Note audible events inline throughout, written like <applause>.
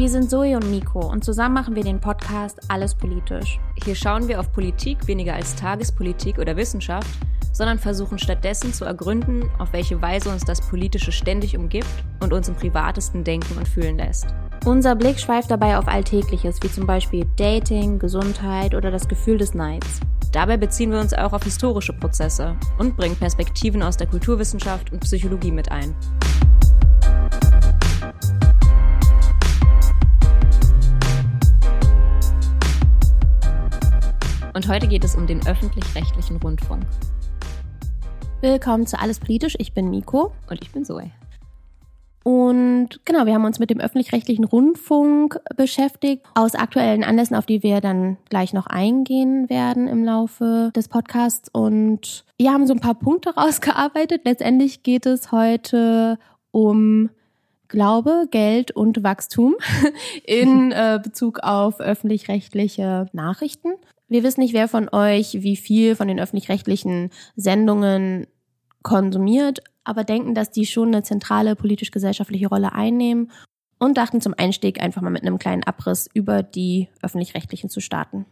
Wir sind Zoe und Nico und zusammen machen wir den Podcast Alles Politisch. Hier schauen wir auf Politik weniger als Tagespolitik oder Wissenschaft, sondern versuchen stattdessen zu ergründen, auf welche Weise uns das Politische ständig umgibt und uns im privatesten denken und fühlen lässt. Unser Blick schweift dabei auf Alltägliches, wie zum Beispiel Dating, Gesundheit oder das Gefühl des Neids. Dabei beziehen wir uns auch auf historische Prozesse und bringen Perspektiven aus der Kulturwissenschaft und Psychologie mit ein. Und heute geht es um den öffentlich-rechtlichen Rundfunk. Willkommen zu Alles Politisch. Ich bin Nico. Und ich bin Zoe. Und genau, wir haben uns mit dem öffentlich-rechtlichen Rundfunk beschäftigt, aus aktuellen Anlässen, auf die wir dann gleich noch eingehen werden im Laufe des Podcasts. Und wir haben so ein paar Punkte <laughs> rausgearbeitet. Letztendlich geht es heute um Glaube, Geld und Wachstum <laughs> in äh, Bezug auf öffentlich-rechtliche Nachrichten. Wir wissen nicht, wer von euch wie viel von den öffentlich-rechtlichen Sendungen konsumiert, aber denken, dass die schon eine zentrale politisch-gesellschaftliche Rolle einnehmen und dachten zum Einstieg einfach mal mit einem kleinen Abriss über die öffentlich-rechtlichen zu starten.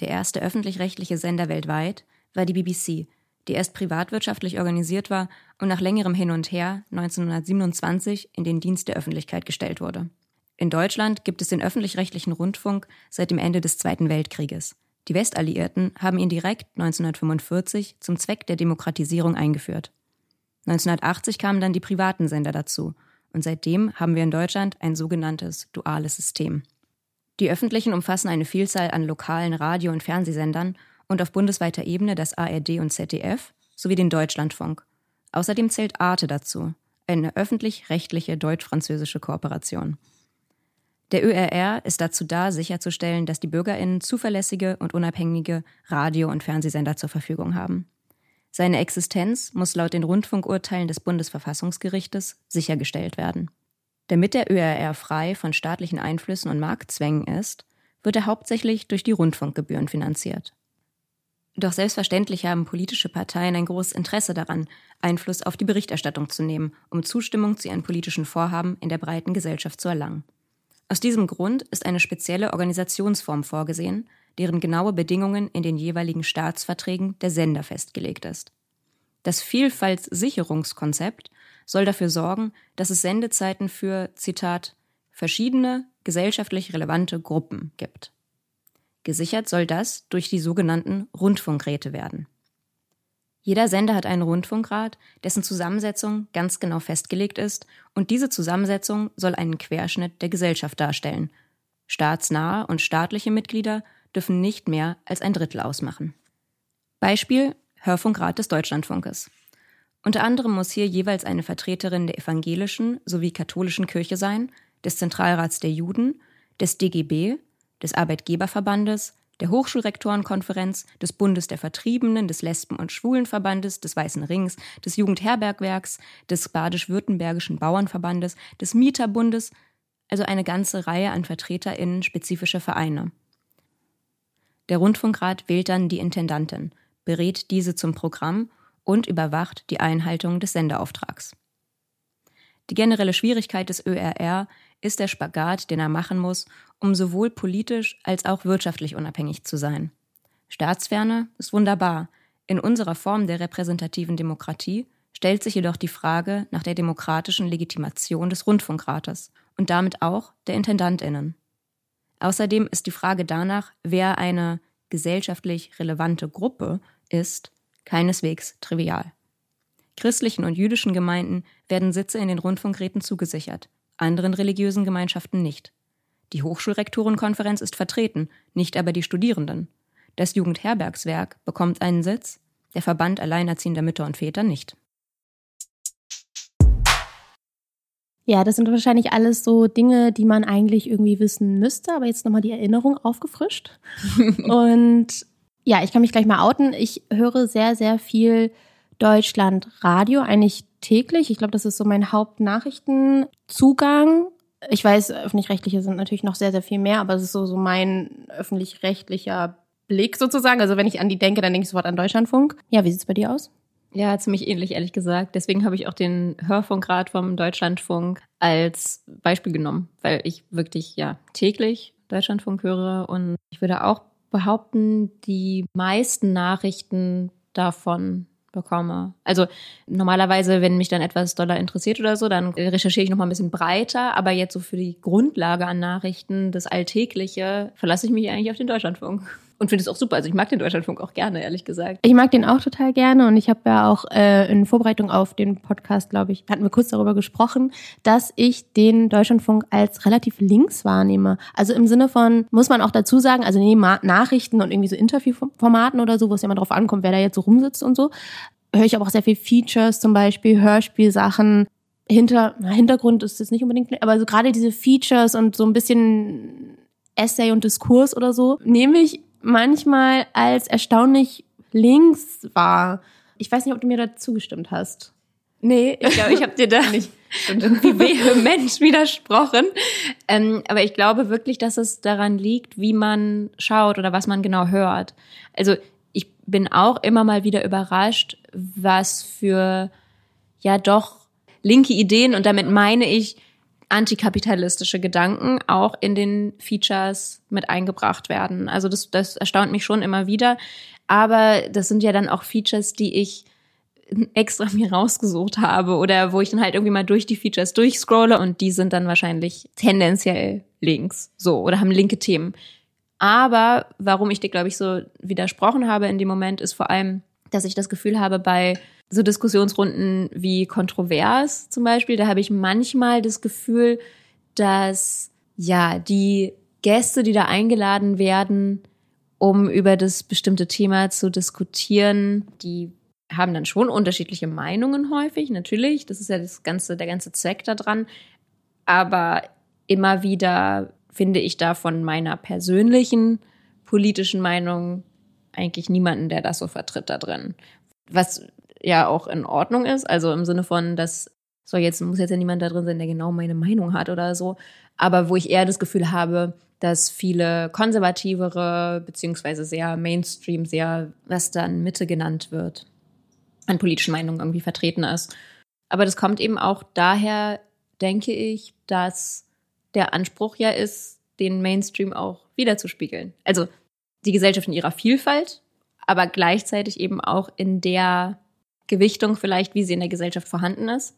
Der erste öffentlich-rechtliche Sender weltweit war die BBC, die erst privatwirtschaftlich organisiert war und nach längerem Hin und Her 1927 in den Dienst der Öffentlichkeit gestellt wurde. In Deutschland gibt es den öffentlich-rechtlichen Rundfunk seit dem Ende des Zweiten Weltkrieges. Die Westalliierten haben ihn direkt 1945 zum Zweck der Demokratisierung eingeführt. 1980 kamen dann die privaten Sender dazu und seitdem haben wir in Deutschland ein sogenanntes duales System. Die öffentlichen umfassen eine Vielzahl an lokalen Radio- und Fernsehsendern und auf bundesweiter Ebene das ARD und ZDF sowie den Deutschlandfunk. Außerdem zählt Arte dazu, eine öffentlich-rechtliche deutsch-französische Kooperation. Der ÖRR ist dazu da, sicherzustellen, dass die Bürgerinnen zuverlässige und unabhängige Radio- und Fernsehsender zur Verfügung haben. Seine Existenz muss laut den Rundfunkurteilen des Bundesverfassungsgerichtes sichergestellt werden. Damit der ÖRR frei von staatlichen Einflüssen und Marktzwängen ist, wird er hauptsächlich durch die Rundfunkgebühren finanziert. Doch selbstverständlich haben politische Parteien ein großes Interesse daran, Einfluss auf die Berichterstattung zu nehmen, um Zustimmung zu ihren politischen Vorhaben in der breiten Gesellschaft zu erlangen. Aus diesem Grund ist eine spezielle Organisationsform vorgesehen, deren genaue Bedingungen in den jeweiligen Staatsverträgen der Sender festgelegt ist. Das Vielfaltssicherungskonzept soll dafür sorgen, dass es Sendezeiten für, Zitat, verschiedene gesellschaftlich relevante Gruppen gibt. Gesichert soll das durch die sogenannten Rundfunkräte werden. Jeder Sender hat einen Rundfunkrat, dessen Zusammensetzung ganz genau festgelegt ist, und diese Zusammensetzung soll einen Querschnitt der Gesellschaft darstellen. Staatsnahe und staatliche Mitglieder dürfen nicht mehr als ein Drittel ausmachen. Beispiel Hörfunkrat des Deutschlandfunkes. Unter anderem muss hier jeweils eine Vertreterin der evangelischen sowie katholischen Kirche sein, des Zentralrats der Juden, des DGB, des Arbeitgeberverbandes, der Hochschulrektorenkonferenz, des Bundes der Vertriebenen, des Lesben- und Schwulenverbandes, des Weißen Rings, des Jugendherbergwerks, des Badisch-Württembergischen Bauernverbandes, des Mieterbundes, also eine ganze Reihe an VertreterInnen spezifischer Vereine. Der Rundfunkrat wählt dann die Intendantin, berät diese zum Programm und überwacht die Einhaltung des Senderauftrags. Die generelle Schwierigkeit des ÖRR ist der Spagat, den er machen muss, um sowohl politisch als auch wirtschaftlich unabhängig zu sein. Staatsferne ist wunderbar. In unserer Form der repräsentativen Demokratie stellt sich jedoch die Frage nach der demokratischen Legitimation des Rundfunkrates und damit auch der Intendantinnen. Außerdem ist die Frage danach, wer eine gesellschaftlich relevante Gruppe ist, keineswegs trivial. Christlichen und jüdischen Gemeinden werden Sitze in den Rundfunkräten zugesichert, anderen religiösen Gemeinschaften nicht. Die Hochschulrektorenkonferenz ist vertreten, nicht aber die Studierenden. Das Jugendherbergswerk bekommt einen Sitz, der Verband alleinerziehender Mütter und Väter nicht. Ja, das sind wahrscheinlich alles so Dinge, die man eigentlich irgendwie wissen müsste, aber jetzt nochmal die Erinnerung aufgefrischt. <laughs> und ja, ich kann mich gleich mal outen. Ich höre sehr, sehr viel Deutschland Radio, eigentlich täglich. Ich glaube, das ist so mein Hauptnachrichtenzugang. Ich weiß, öffentlich-rechtliche sind natürlich noch sehr, sehr viel mehr, aber es ist so, so mein öffentlich-rechtlicher Blick sozusagen. Also wenn ich an die denke, dann denke ich sofort an Deutschlandfunk. Ja, wie sieht's bei dir aus? Ja, ziemlich ähnlich, ehrlich gesagt. Deswegen habe ich auch den Hörfunkrat vom Deutschlandfunk als Beispiel genommen, weil ich wirklich ja täglich Deutschlandfunk höre und ich würde auch behaupten, die meisten Nachrichten davon bekomme. Also normalerweise, wenn mich dann etwas doller interessiert oder so, dann recherchiere ich noch mal ein bisschen breiter. Aber jetzt so für die Grundlage an Nachrichten, das Alltägliche, verlasse ich mich eigentlich auf den Deutschlandfunk. Und finde es auch super. Also ich mag den Deutschlandfunk auch gerne, ehrlich gesagt. Ich mag den auch total gerne und ich habe ja auch äh, in Vorbereitung auf den Podcast, glaube ich, hatten wir kurz darüber gesprochen, dass ich den Deutschlandfunk als relativ links wahrnehme. Also im Sinne von, muss man auch dazu sagen, also neben Nachrichten und irgendwie so Interviewformaten oder so, wo es ja immer drauf ankommt, wer da jetzt so rumsitzt und so, höre ich aber auch sehr viel Features, zum Beispiel Hörspielsachen. Hinter, na, Hintergrund ist jetzt nicht unbedingt, aber so gerade diese Features und so ein bisschen Essay und Diskurs oder so, nehme ich manchmal als erstaunlich links wahr. Ich weiß nicht, ob du mir da zugestimmt hast. Nee, ich glaube, ich habe dir da nicht irgendwie vehement widersprochen. Ähm, aber ich glaube wirklich, dass es daran liegt, wie man schaut oder was man genau hört. Also ich bin auch immer mal wieder überrascht, was für ja doch linke Ideen und damit meine ich antikapitalistische Gedanken auch in den Features mit eingebracht werden. Also das, das erstaunt mich schon immer wieder. Aber das sind ja dann auch Features, die ich extra <laughs> mir rausgesucht habe oder wo ich dann halt irgendwie mal durch die Features durchscrolle und die sind dann wahrscheinlich tendenziell links, so oder haben linke Themen. Aber warum ich dir, glaube ich, so widersprochen habe in dem Moment, ist vor allem, dass ich das Gefühl habe, bei so Diskussionsrunden wie kontrovers zum Beispiel, da habe ich manchmal das Gefühl, dass ja die Gäste, die da eingeladen werden, um über das bestimmte Thema zu diskutieren, die haben dann schon unterschiedliche Meinungen häufig, natürlich. Das ist ja das ganze, der ganze Zweck daran. Aber immer wieder finde ich da von meiner persönlichen politischen Meinung eigentlich niemanden, der das so vertritt da drin. Was ja auch in Ordnung ist, also im Sinne von, dass so jetzt muss jetzt ja niemand da drin sein, der genau meine Meinung hat oder so, aber wo ich eher das Gefühl habe, dass viele konservativere beziehungsweise sehr Mainstream, sehr was dann Mitte genannt wird, an politischen Meinungen irgendwie vertreten ist. Aber das kommt eben auch daher, denke ich, dass der Anspruch ja ist, den Mainstream auch wiederzuspiegeln. Also die Gesellschaft in ihrer Vielfalt, aber gleichzeitig eben auch in der Gewichtung vielleicht, wie sie in der Gesellschaft vorhanden ist.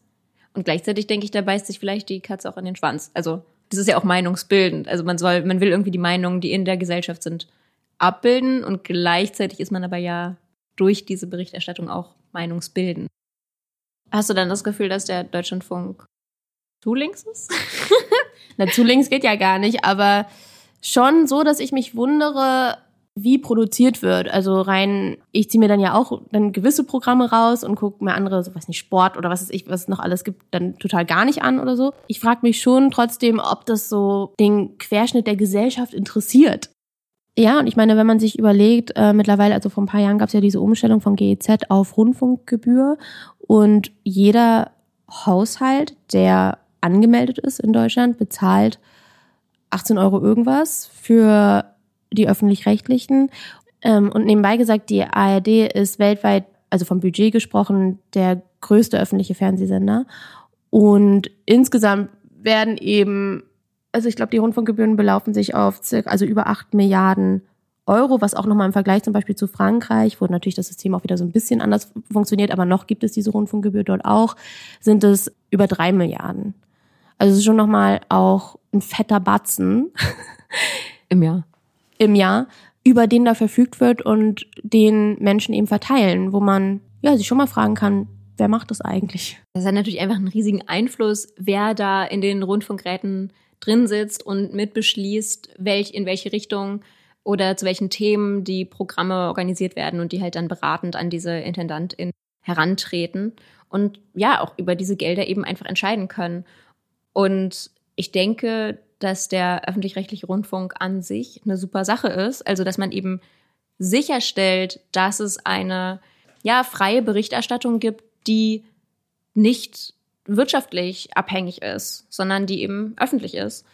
Und gleichzeitig denke ich, da beißt sich vielleicht die Katze auch in den Schwanz. Also das ist ja auch meinungsbildend. Also man soll, man will irgendwie die Meinungen, die in der Gesellschaft sind, abbilden und gleichzeitig ist man aber ja durch diese Berichterstattung auch meinungsbildend. Hast du dann das Gefühl, dass der Deutschlandfunk zu links ist? <laughs> Na, zu links geht ja gar nicht, aber schon so, dass ich mich wundere, wie produziert wird. Also rein, ich ziehe mir dann ja auch dann gewisse Programme raus und gucke mir andere, so weiß nicht, Sport oder was es ich, was es noch alles gibt, dann total gar nicht an oder so. Ich frage mich schon trotzdem, ob das so den Querschnitt der Gesellschaft interessiert. Ja, und ich meine, wenn man sich überlegt, äh, mittlerweile, also vor ein paar Jahren gab es ja diese Umstellung von GEZ auf Rundfunkgebühr und jeder Haushalt, der angemeldet ist in Deutschland, bezahlt 18 Euro irgendwas für die öffentlich-rechtlichen. Ähm, und nebenbei gesagt, die ARD ist weltweit, also vom Budget gesprochen, der größte öffentliche Fernsehsender. Und insgesamt werden eben, also ich glaube, die Rundfunkgebühren belaufen sich auf circa, also über 8 Milliarden Euro, was auch nochmal im Vergleich zum Beispiel zu Frankreich, wo natürlich das System auch wieder so ein bisschen anders funktioniert, aber noch gibt es diese Rundfunkgebühr dort auch, sind es über drei Milliarden. Also es ist schon nochmal auch ein fetter Batzen. Im Jahr im Jahr, über den da verfügt wird und den Menschen eben verteilen, wo man ja sich schon mal fragen kann, wer macht das eigentlich? Das hat natürlich einfach einen riesigen Einfluss, wer da in den Rundfunkräten drin sitzt und mitbeschließt, welch, in welche Richtung oder zu welchen Themen die Programme organisiert werden und die halt dann beratend an diese Intendantin herantreten und ja, auch über diese Gelder eben einfach entscheiden können. Und ich denke, dass der öffentlich-rechtliche Rundfunk an sich eine super Sache ist. Also, dass man eben sicherstellt, dass es eine ja, freie Berichterstattung gibt, die nicht wirtschaftlich abhängig ist, sondern die eben öffentlich ist.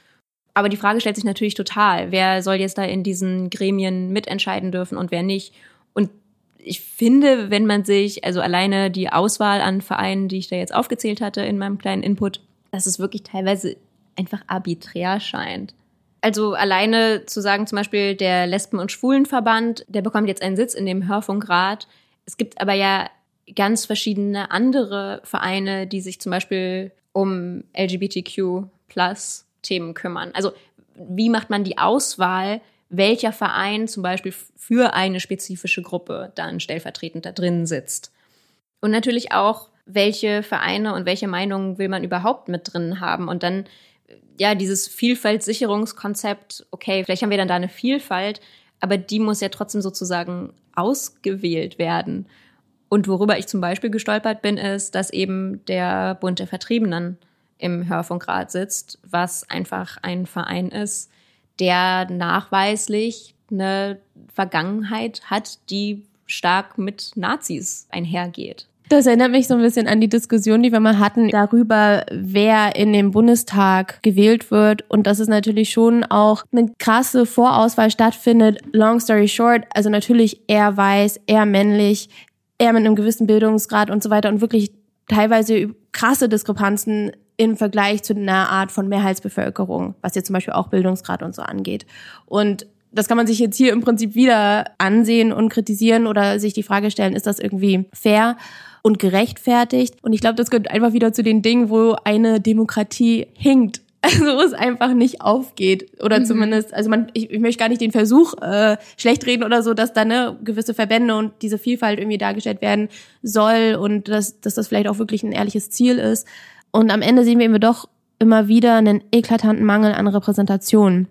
Aber die Frage stellt sich natürlich total, wer soll jetzt da in diesen Gremien mitentscheiden dürfen und wer nicht. Und ich finde, wenn man sich, also alleine die Auswahl an Vereinen, die ich da jetzt aufgezählt hatte in meinem kleinen Input, dass es wirklich teilweise einfach arbiträr scheint. Also alleine zu sagen, zum Beispiel der Lesben- und Schwulenverband, der bekommt jetzt einen Sitz in dem Hörfunkrat. Es gibt aber ja ganz verschiedene andere Vereine, die sich zum Beispiel um LGBTQ plus Themen kümmern. Also wie macht man die Auswahl, welcher Verein zum Beispiel für eine spezifische Gruppe dann stellvertretend da drin sitzt? Und natürlich auch, welche Vereine und welche Meinungen will man überhaupt mit drin haben? Und dann ja, dieses Vielfaltsicherungskonzept, okay, vielleicht haben wir dann da eine Vielfalt, aber die muss ja trotzdem sozusagen ausgewählt werden. Und worüber ich zum Beispiel gestolpert bin, ist, dass eben der Bund der Vertriebenen im Hörfunkrat sitzt, was einfach ein Verein ist, der nachweislich eine Vergangenheit hat, die stark mit Nazis einhergeht. Das erinnert mich so ein bisschen an die Diskussion, die wir mal hatten darüber, wer in den Bundestag gewählt wird. Und dass es natürlich schon auch eine krasse Vorauswahl stattfindet. Long story short, also natürlich eher weiß, eher männlich, eher mit einem gewissen Bildungsgrad und so weiter und wirklich teilweise krasse Diskrepanzen im Vergleich zu einer Art von Mehrheitsbevölkerung, was jetzt zum Beispiel auch Bildungsgrad und so angeht. Und das kann man sich jetzt hier im Prinzip wieder ansehen und kritisieren oder sich die Frage stellen, ist das irgendwie fair? und gerechtfertigt. Und ich glaube, das gehört einfach wieder zu den Dingen, wo eine Demokratie hinkt. <laughs> Also wo es einfach nicht aufgeht. Oder mhm. zumindest, also man, ich, ich möchte gar nicht den Versuch äh, schlecht reden oder so, dass da ne, gewisse Verbände und diese Vielfalt irgendwie dargestellt werden soll und dass, dass das vielleicht auch wirklich ein ehrliches Ziel ist. Und am Ende sehen wir eben doch immer wieder einen eklatanten Mangel an Repräsentation.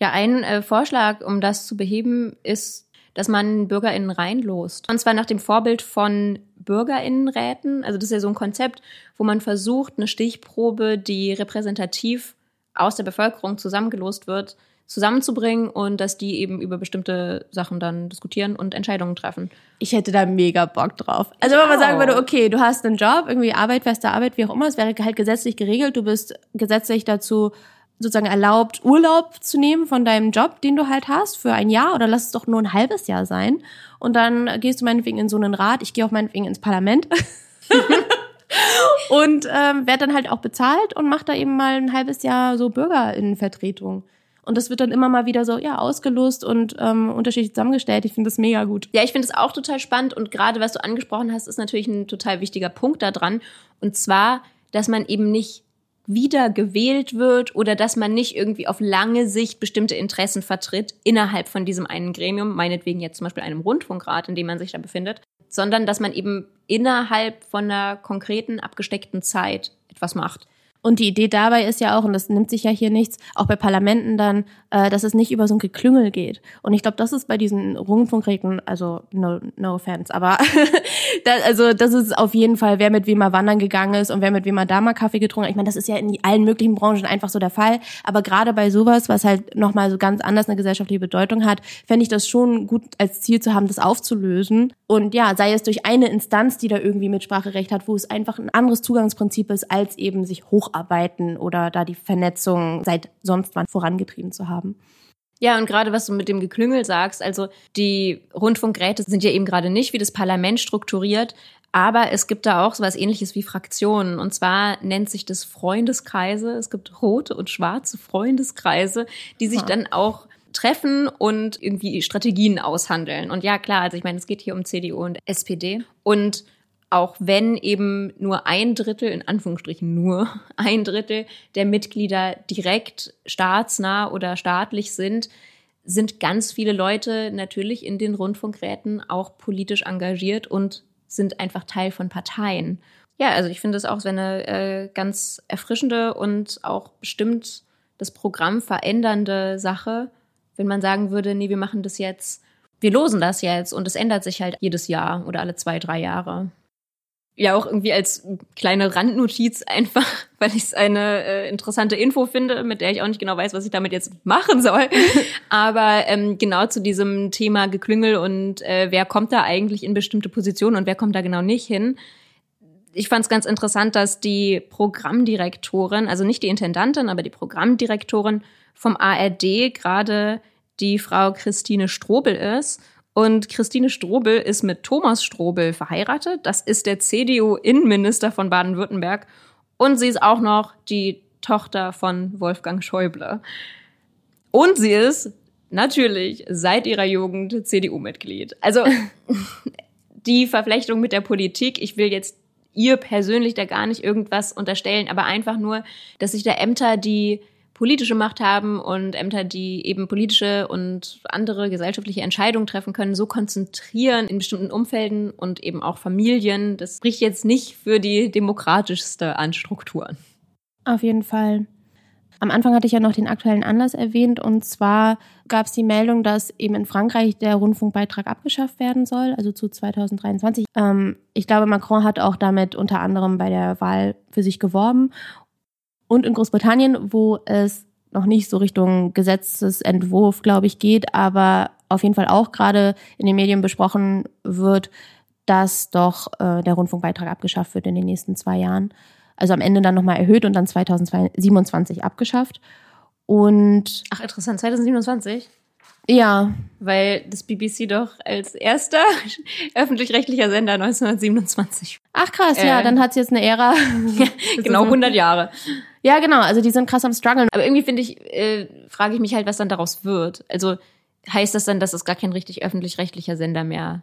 Ja, ein äh, Vorschlag, um das zu beheben, ist dass man BürgerInnen reinlost. Und zwar nach dem Vorbild von BürgerInnenräten. Also das ist ja so ein Konzept, wo man versucht, eine Stichprobe, die repräsentativ aus der Bevölkerung zusammengelost wird, zusammenzubringen und dass die eben über bestimmte Sachen dann diskutieren und Entscheidungen treffen. Ich hätte da mega Bock drauf. Also wenn man sagen würde, okay, du hast einen Job, irgendwie Arbeit, feste Arbeit, wie auch immer, es wäre halt gesetzlich geregelt, du bist gesetzlich dazu sozusagen erlaubt, Urlaub zu nehmen von deinem Job, den du halt hast, für ein Jahr oder lass es doch nur ein halbes Jahr sein. Und dann gehst du meinetwegen in so einen Rat, ich gehe auch meinetwegen ins Parlament. <laughs> und ähm, werde dann halt auch bezahlt und mache da eben mal ein halbes Jahr so Bürgerinnenvertretung. Und das wird dann immer mal wieder so, ja, ausgelost und ähm, unterschiedlich zusammengestellt. Ich finde das mega gut. Ja, ich finde es auch total spannend. Und gerade was du angesprochen hast, ist natürlich ein total wichtiger Punkt da dran. Und zwar, dass man eben nicht wieder gewählt wird oder dass man nicht irgendwie auf lange Sicht bestimmte Interessen vertritt innerhalb von diesem einen Gremium, meinetwegen jetzt zum Beispiel einem Rundfunkrat, in dem man sich da befindet, sondern dass man eben innerhalb von einer konkreten, abgesteckten Zeit etwas macht. Und die Idee dabei ist ja auch, und das nimmt sich ja hier nichts, auch bei Parlamenten dann, äh, dass es nicht über so ein Geklüngel geht. Und ich glaube, das ist bei diesen Rundfunkregeln, also no, no offense, aber <laughs> da, also das ist auf jeden Fall, wer mit wem mal wandern gegangen ist und wer mit wem mal da mal Kaffee getrunken hat. Ich meine, das ist ja in allen möglichen Branchen einfach so der Fall. Aber gerade bei sowas, was halt nochmal so ganz anders eine gesellschaftliche Bedeutung hat, fände ich das schon gut als Ziel zu haben, das aufzulösen. Und ja, sei es durch eine Instanz, die da irgendwie Mitspracherecht hat, wo es einfach ein anderes Zugangsprinzip ist, als eben sich hoch hocharbeiten oder da die Vernetzung seit sonst wann vorangetrieben zu haben. Ja, und gerade was du mit dem Geklüngel sagst, also die Rundfunkräte sind ja eben gerade nicht wie das Parlament strukturiert, aber es gibt da auch sowas ähnliches wie Fraktionen. Und zwar nennt sich das Freundeskreise. Es gibt rote und schwarze Freundeskreise, die sich ja. dann auch treffen und irgendwie Strategien aushandeln. Und ja, klar, also ich meine, es geht hier um CDU und SPD. Und auch wenn eben nur ein Drittel, in Anführungsstrichen nur <laughs> ein Drittel der Mitglieder direkt staatsnah oder staatlich sind, sind ganz viele Leute natürlich in den Rundfunkräten auch politisch engagiert und sind einfach Teil von Parteien. Ja, also ich finde es auch so eine äh, ganz erfrischende und auch bestimmt das Programm verändernde Sache, wenn man sagen würde, nee, wir machen das jetzt, wir losen das jetzt und es ändert sich halt jedes Jahr oder alle zwei, drei Jahre ja auch irgendwie als kleine Randnotiz einfach, <laughs> weil ich es eine äh, interessante Info finde, mit der ich auch nicht genau weiß, was ich damit jetzt machen soll. <laughs> Aber ähm, genau zu diesem Thema Geklüngel und äh, wer kommt da eigentlich in bestimmte Positionen und wer kommt da genau nicht hin. Ich fand es ganz interessant, dass die Programmdirektorin, also nicht die Intendantin, aber die Programmdirektorin vom ARD gerade die Frau Christine Strobel ist Und Christine Strobel ist mit Thomas Strobel verheiratet. Das ist der CDU-Innenminister von Baden-Württemberg. Und sie ist auch noch die Tochter von Wolfgang Schäuble. Und sie ist natürlich seit ihrer Jugend CDU-Mitglied. Also <laughs> die Verflechtung mit der Politik, ich will jetzt ihr persönlich da gar nicht irgendwas unterstellen, aber einfach nur, dass sich da Ämter, die politische Macht haben und Ämter, die eben politische und andere gesellschaftliche Entscheidungen treffen können, so konzentrieren in bestimmten Umfelden und eben auch Familien. Das spricht jetzt nicht für die demokratischste an Strukturen. Auf jeden Fall. Am Anfang hatte ich ja noch den aktuellen Anlass erwähnt und zwar gab es die Meldung, dass eben in Frankreich der Rundfunkbeitrag abgeschafft werden soll, also zu 2023. Ähm, ich glaube, Macron hat auch damit unter anderem bei der Wahl für sich geworben und in Großbritannien, wo es noch nicht so Richtung Gesetzesentwurf, glaube ich, geht, aber auf jeden Fall auch gerade in den Medien besprochen wird, dass doch äh, der Rundfunkbeitrag abgeschafft wird in den nächsten zwei Jahren. Also am Ende dann nochmal erhöht und dann 2027 abgeschafft. Und ach interessant, 2027? Ja. Weil das BBC doch als erster <laughs> öffentlich-rechtlicher Sender 1927. Ach krass, äh, ja, dann hat's jetzt eine Ära. <laughs> genau, 100 Jahre. Ja, genau, also die sind krass am struggeln. Aber irgendwie finde ich, äh, frage ich mich halt, was dann daraus wird. Also heißt das dann, dass es gar kein richtig öffentlich-rechtlicher Sender mehr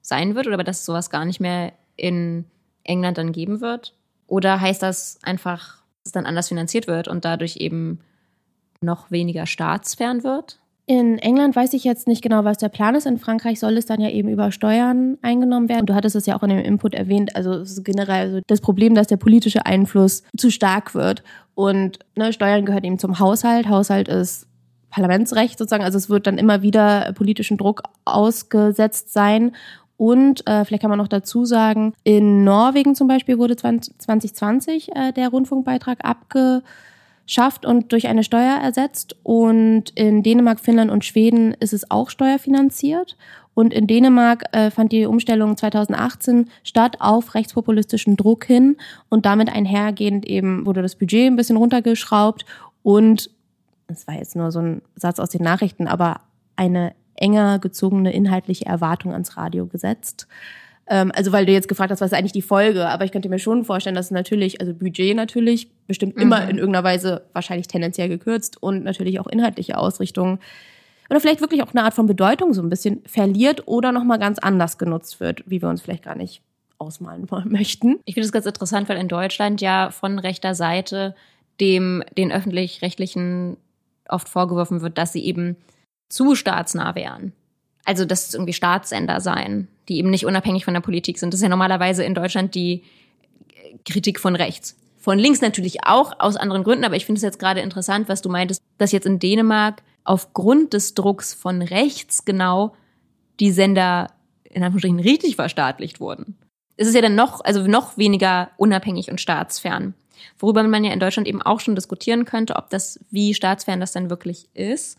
sein wird oder dass es sowas gar nicht mehr in England dann geben wird? Oder heißt das einfach, dass es dann anders finanziert wird und dadurch eben noch weniger staatsfern wird? In England weiß ich jetzt nicht genau, was der Plan ist. In Frankreich soll es dann ja eben über Steuern eingenommen werden. Du hattest es ja auch in dem Input erwähnt. Also es ist generell so das Problem, dass der politische Einfluss zu stark wird. Und ne, Steuern gehört eben zum Haushalt. Haushalt ist Parlamentsrecht sozusagen. Also es wird dann immer wieder politischen Druck ausgesetzt sein. Und äh, vielleicht kann man noch dazu sagen, in Norwegen zum Beispiel wurde 2020 äh, der Rundfunkbeitrag abge schafft und durch eine Steuer ersetzt. Und in Dänemark, Finnland und Schweden ist es auch steuerfinanziert. Und in Dänemark äh, fand die Umstellung 2018 statt auf rechtspopulistischen Druck hin und damit einhergehend eben wurde das Budget ein bisschen runtergeschraubt und das war jetzt nur so ein Satz aus den Nachrichten, aber eine enger gezogene inhaltliche Erwartung ans Radio gesetzt. Ähm, also weil du jetzt gefragt hast, was ist eigentlich die Folge, aber ich könnte mir schon vorstellen, dass natürlich, also Budget natürlich, bestimmt immer mhm. in irgendeiner Weise wahrscheinlich tendenziell gekürzt und natürlich auch inhaltliche Ausrichtungen oder vielleicht wirklich auch eine Art von Bedeutung so ein bisschen verliert oder nochmal ganz anders genutzt wird, wie wir uns vielleicht gar nicht ausmalen <laughs> möchten. Ich finde es ganz interessant, weil in Deutschland ja von rechter Seite dem den öffentlich-rechtlichen oft vorgeworfen wird, dass sie eben zu staatsnah wären also dass es irgendwie Staatssender seien, die eben nicht unabhängig von der Politik sind. Das ist ja normalerweise in Deutschland die Kritik von rechts. Von links natürlich auch, aus anderen Gründen, aber ich finde es jetzt gerade interessant, was du meintest, dass jetzt in Dänemark aufgrund des Drucks von rechts genau die Sender in Anführungsstrichen richtig verstaatlicht wurden. Es ist ja dann noch, also noch weniger unabhängig und staatsfern. Worüber man ja in Deutschland eben auch schon diskutieren könnte, ob das, wie staatsfern das dann wirklich ist,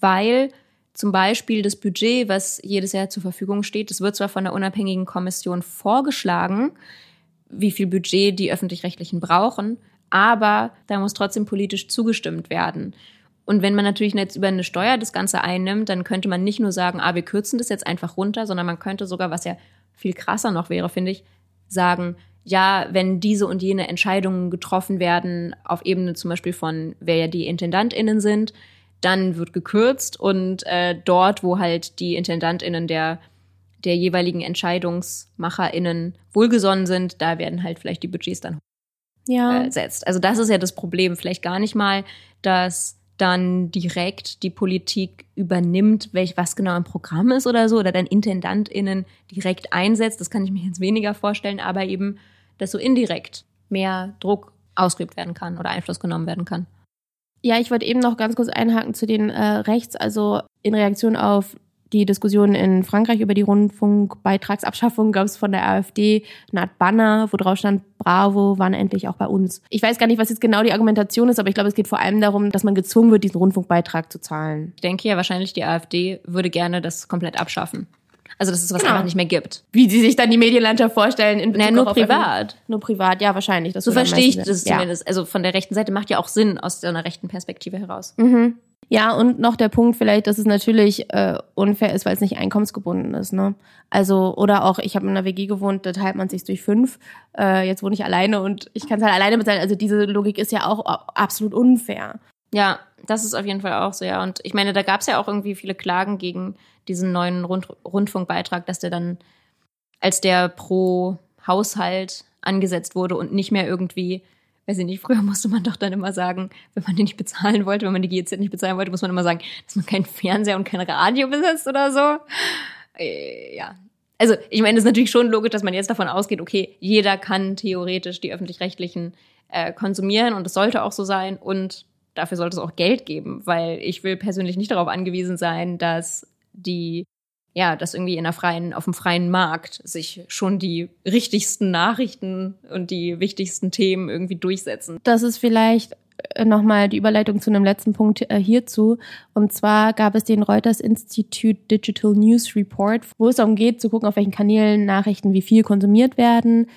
weil zum Beispiel das Budget, was jedes Jahr zur Verfügung steht, das wird zwar von der unabhängigen Kommission vorgeschlagen, wie viel Budget die öffentlich-rechtlichen brauchen, aber da muss trotzdem politisch zugestimmt werden. Und wenn man natürlich jetzt über eine Steuer das Ganze einnimmt, dann könnte man nicht nur sagen, ah, wir kürzen das jetzt einfach runter, sondern man könnte sogar, was ja viel krasser noch wäre, finde ich, sagen, ja, wenn diese und jene Entscheidungen getroffen werden, auf Ebene zum Beispiel von, wer ja die IntendantInnen sind, dann wird gekürzt und äh, dort, wo halt die IntendantInnen der, der jeweiligen EntscheidungsmacherInnen wohlgesonnen sind, da werden halt vielleicht die Budgets dann ja. äh, setzt. Also das ist ja das Problem. Vielleicht gar nicht mal, dass dann direkt die Politik übernimmt, welch, was genau im Programm ist oder so, oder dann IntendantInnen direkt einsetzt. Das kann ich mir jetzt weniger vorstellen, aber eben, dass so indirekt mehr Druck ausgeübt werden kann oder Einfluss genommen werden kann. Ja, ich wollte eben noch ganz kurz einhaken zu den äh, Rechts. Also in Reaktion auf die Diskussion in Frankreich über die Rundfunkbeitragsabschaffung gab es von der AfD eine Art Banner, wo drauf stand, Bravo, wann endlich auch bei uns. Ich weiß gar nicht, was jetzt genau die Argumentation ist, aber ich glaube, es geht vor allem darum, dass man gezwungen wird, diesen Rundfunkbeitrag zu zahlen. Ich denke ja wahrscheinlich, die AfD würde gerne das komplett abschaffen. Also dass es was genau. einfach nicht mehr gibt. Wie sie sich dann die Medienlandschaft vorstellen in Bezug naja, nur privat. Nur privat, ja, wahrscheinlich. So verstehe ich das ja. zumindest. Also von der rechten Seite macht ja auch Sinn aus so einer rechten Perspektive heraus. Mhm. Ja, und noch der Punkt vielleicht, dass es natürlich äh, unfair ist, weil es nicht einkommensgebunden ist. Ne? Also, oder auch, ich habe in einer WG gewohnt, da teilt man sich durch fünf. Äh, jetzt wohne ich alleine und ich kann es halt alleine bezahlen. Also diese Logik ist ja auch absolut unfair. Ja, das ist auf jeden Fall auch so, ja. Und ich meine, da gab es ja auch irgendwie viele Klagen gegen diesen neuen Rund Rundfunkbeitrag, dass der dann, als der pro Haushalt angesetzt wurde und nicht mehr irgendwie weiß ich nicht, früher <laughs> musste man doch dann immer sagen, wenn man den nicht bezahlen wollte, wenn man die GEZ nicht bezahlen wollte, muss man immer sagen, dass man keinen Fernseher und kein Radio besitzt oder so. Äh, ja. Also, ich meine, es ist natürlich schon logisch, dass man jetzt davon ausgeht, okay, jeder kann theoretisch die öffentlich-rechtlichen äh, konsumieren und es sollte auch so sein und dafür sollte es auch Geld geben, weil ich will persönlich nicht darauf angewiesen sein, dass die ja, dass irgendwie in der freien, auf dem freien Markt sich schon die richtigsten Nachrichten und die wichtigsten Themen irgendwie durchsetzen. Das ist vielleicht äh, nochmal die Überleitung zu einem letzten Punkt äh, hierzu. Und zwar gab es den Reuters Institute Digital News Report, wo es darum geht, zu gucken, auf welchen Kanälen Nachrichten wie viel konsumiert werden.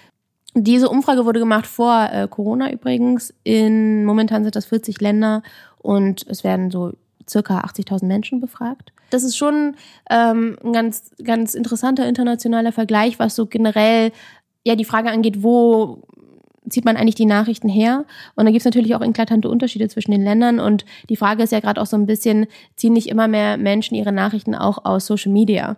Diese Umfrage wurde gemacht vor äh, Corona übrigens. In momentan sind das 40 Länder und es werden so circa 80.000 Menschen befragt. Das ist schon ähm, ein ganz, ganz interessanter internationaler Vergleich, was so generell ja die Frage angeht, wo zieht man eigentlich die Nachrichten her? Und da gibt es natürlich auch eklatante Unterschiede zwischen den Ländern. Und die Frage ist ja gerade auch so ein bisschen, ziehen nicht immer mehr Menschen ihre Nachrichten auch aus Social Media?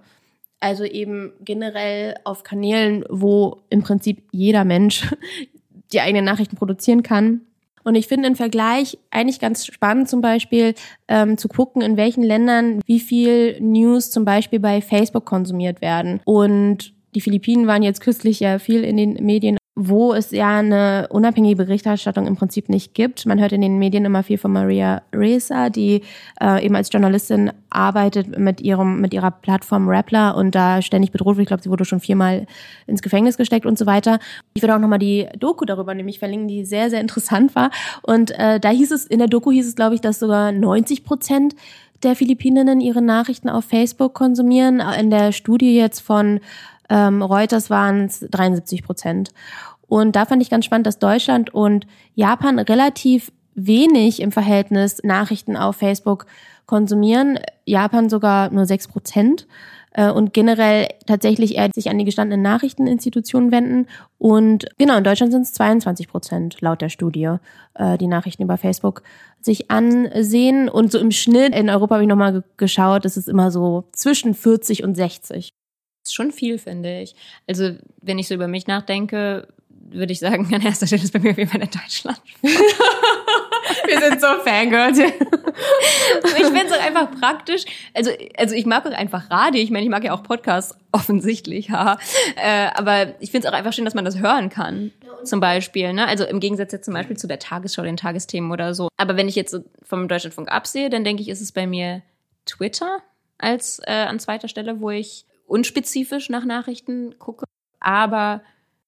Also eben generell auf Kanälen, wo im Prinzip jeder Mensch <laughs> die eigenen Nachrichten produzieren kann. Und ich finde den Vergleich eigentlich ganz spannend, zum Beispiel ähm, zu gucken, in welchen Ländern wie viel News zum Beispiel bei Facebook konsumiert werden. Und die Philippinen waren jetzt kürzlich ja viel in den Medien wo es ja eine unabhängige Berichterstattung im Prinzip nicht gibt. Man hört in den Medien immer viel von Maria Reza, die äh, eben als Journalistin arbeitet mit ihrem mit ihrer Plattform Rappler und da ständig bedroht wird. Ich glaube, sie wurde schon viermal ins Gefängnis gesteckt und so weiter. Ich würde auch nochmal die Doku darüber nämlich verlinken, die sehr sehr interessant war. Und äh, da hieß es in der Doku hieß es, glaube ich, dass sogar 90 Prozent der Philippinerinnen ihre Nachrichten auf Facebook konsumieren. In der Studie jetzt von ähm, Reuters waren es 73 Prozent. Und da fand ich ganz spannend, dass Deutschland und Japan relativ wenig im Verhältnis Nachrichten auf Facebook konsumieren. Japan sogar nur sechs Prozent äh, und generell tatsächlich eher sich an die gestandenen Nachrichteninstitutionen wenden. Und genau, in Deutschland sind es 22 Prozent laut der Studie, äh, die Nachrichten über Facebook sich ansehen. Und so im Schnitt in Europa habe ich nochmal geschaut, ist es immer so zwischen 40 und 60 ist schon viel, finde ich. Also, wenn ich so über mich nachdenke, würde ich sagen, <laughs> an erster Stelle ist bei mir auf jeden Fall in Deutschland. <laughs> Wir sind so Fangirls. ich finde es auch einfach praktisch. Also, also ich mag auch einfach Radio. Ich meine, ich mag ja auch Podcasts, offensichtlich, haha. Äh, aber ich finde es auch einfach schön, dass man das hören kann. Zum Beispiel, ne? Also im Gegensatz jetzt zum Beispiel zu der Tagesschau, den Tagesthemen oder so. Aber wenn ich jetzt vom Deutschlandfunk absehe, dann denke ich, ist es bei mir Twitter als äh, an zweiter Stelle, wo ich unspezifisch nach Nachrichten gucke. Aber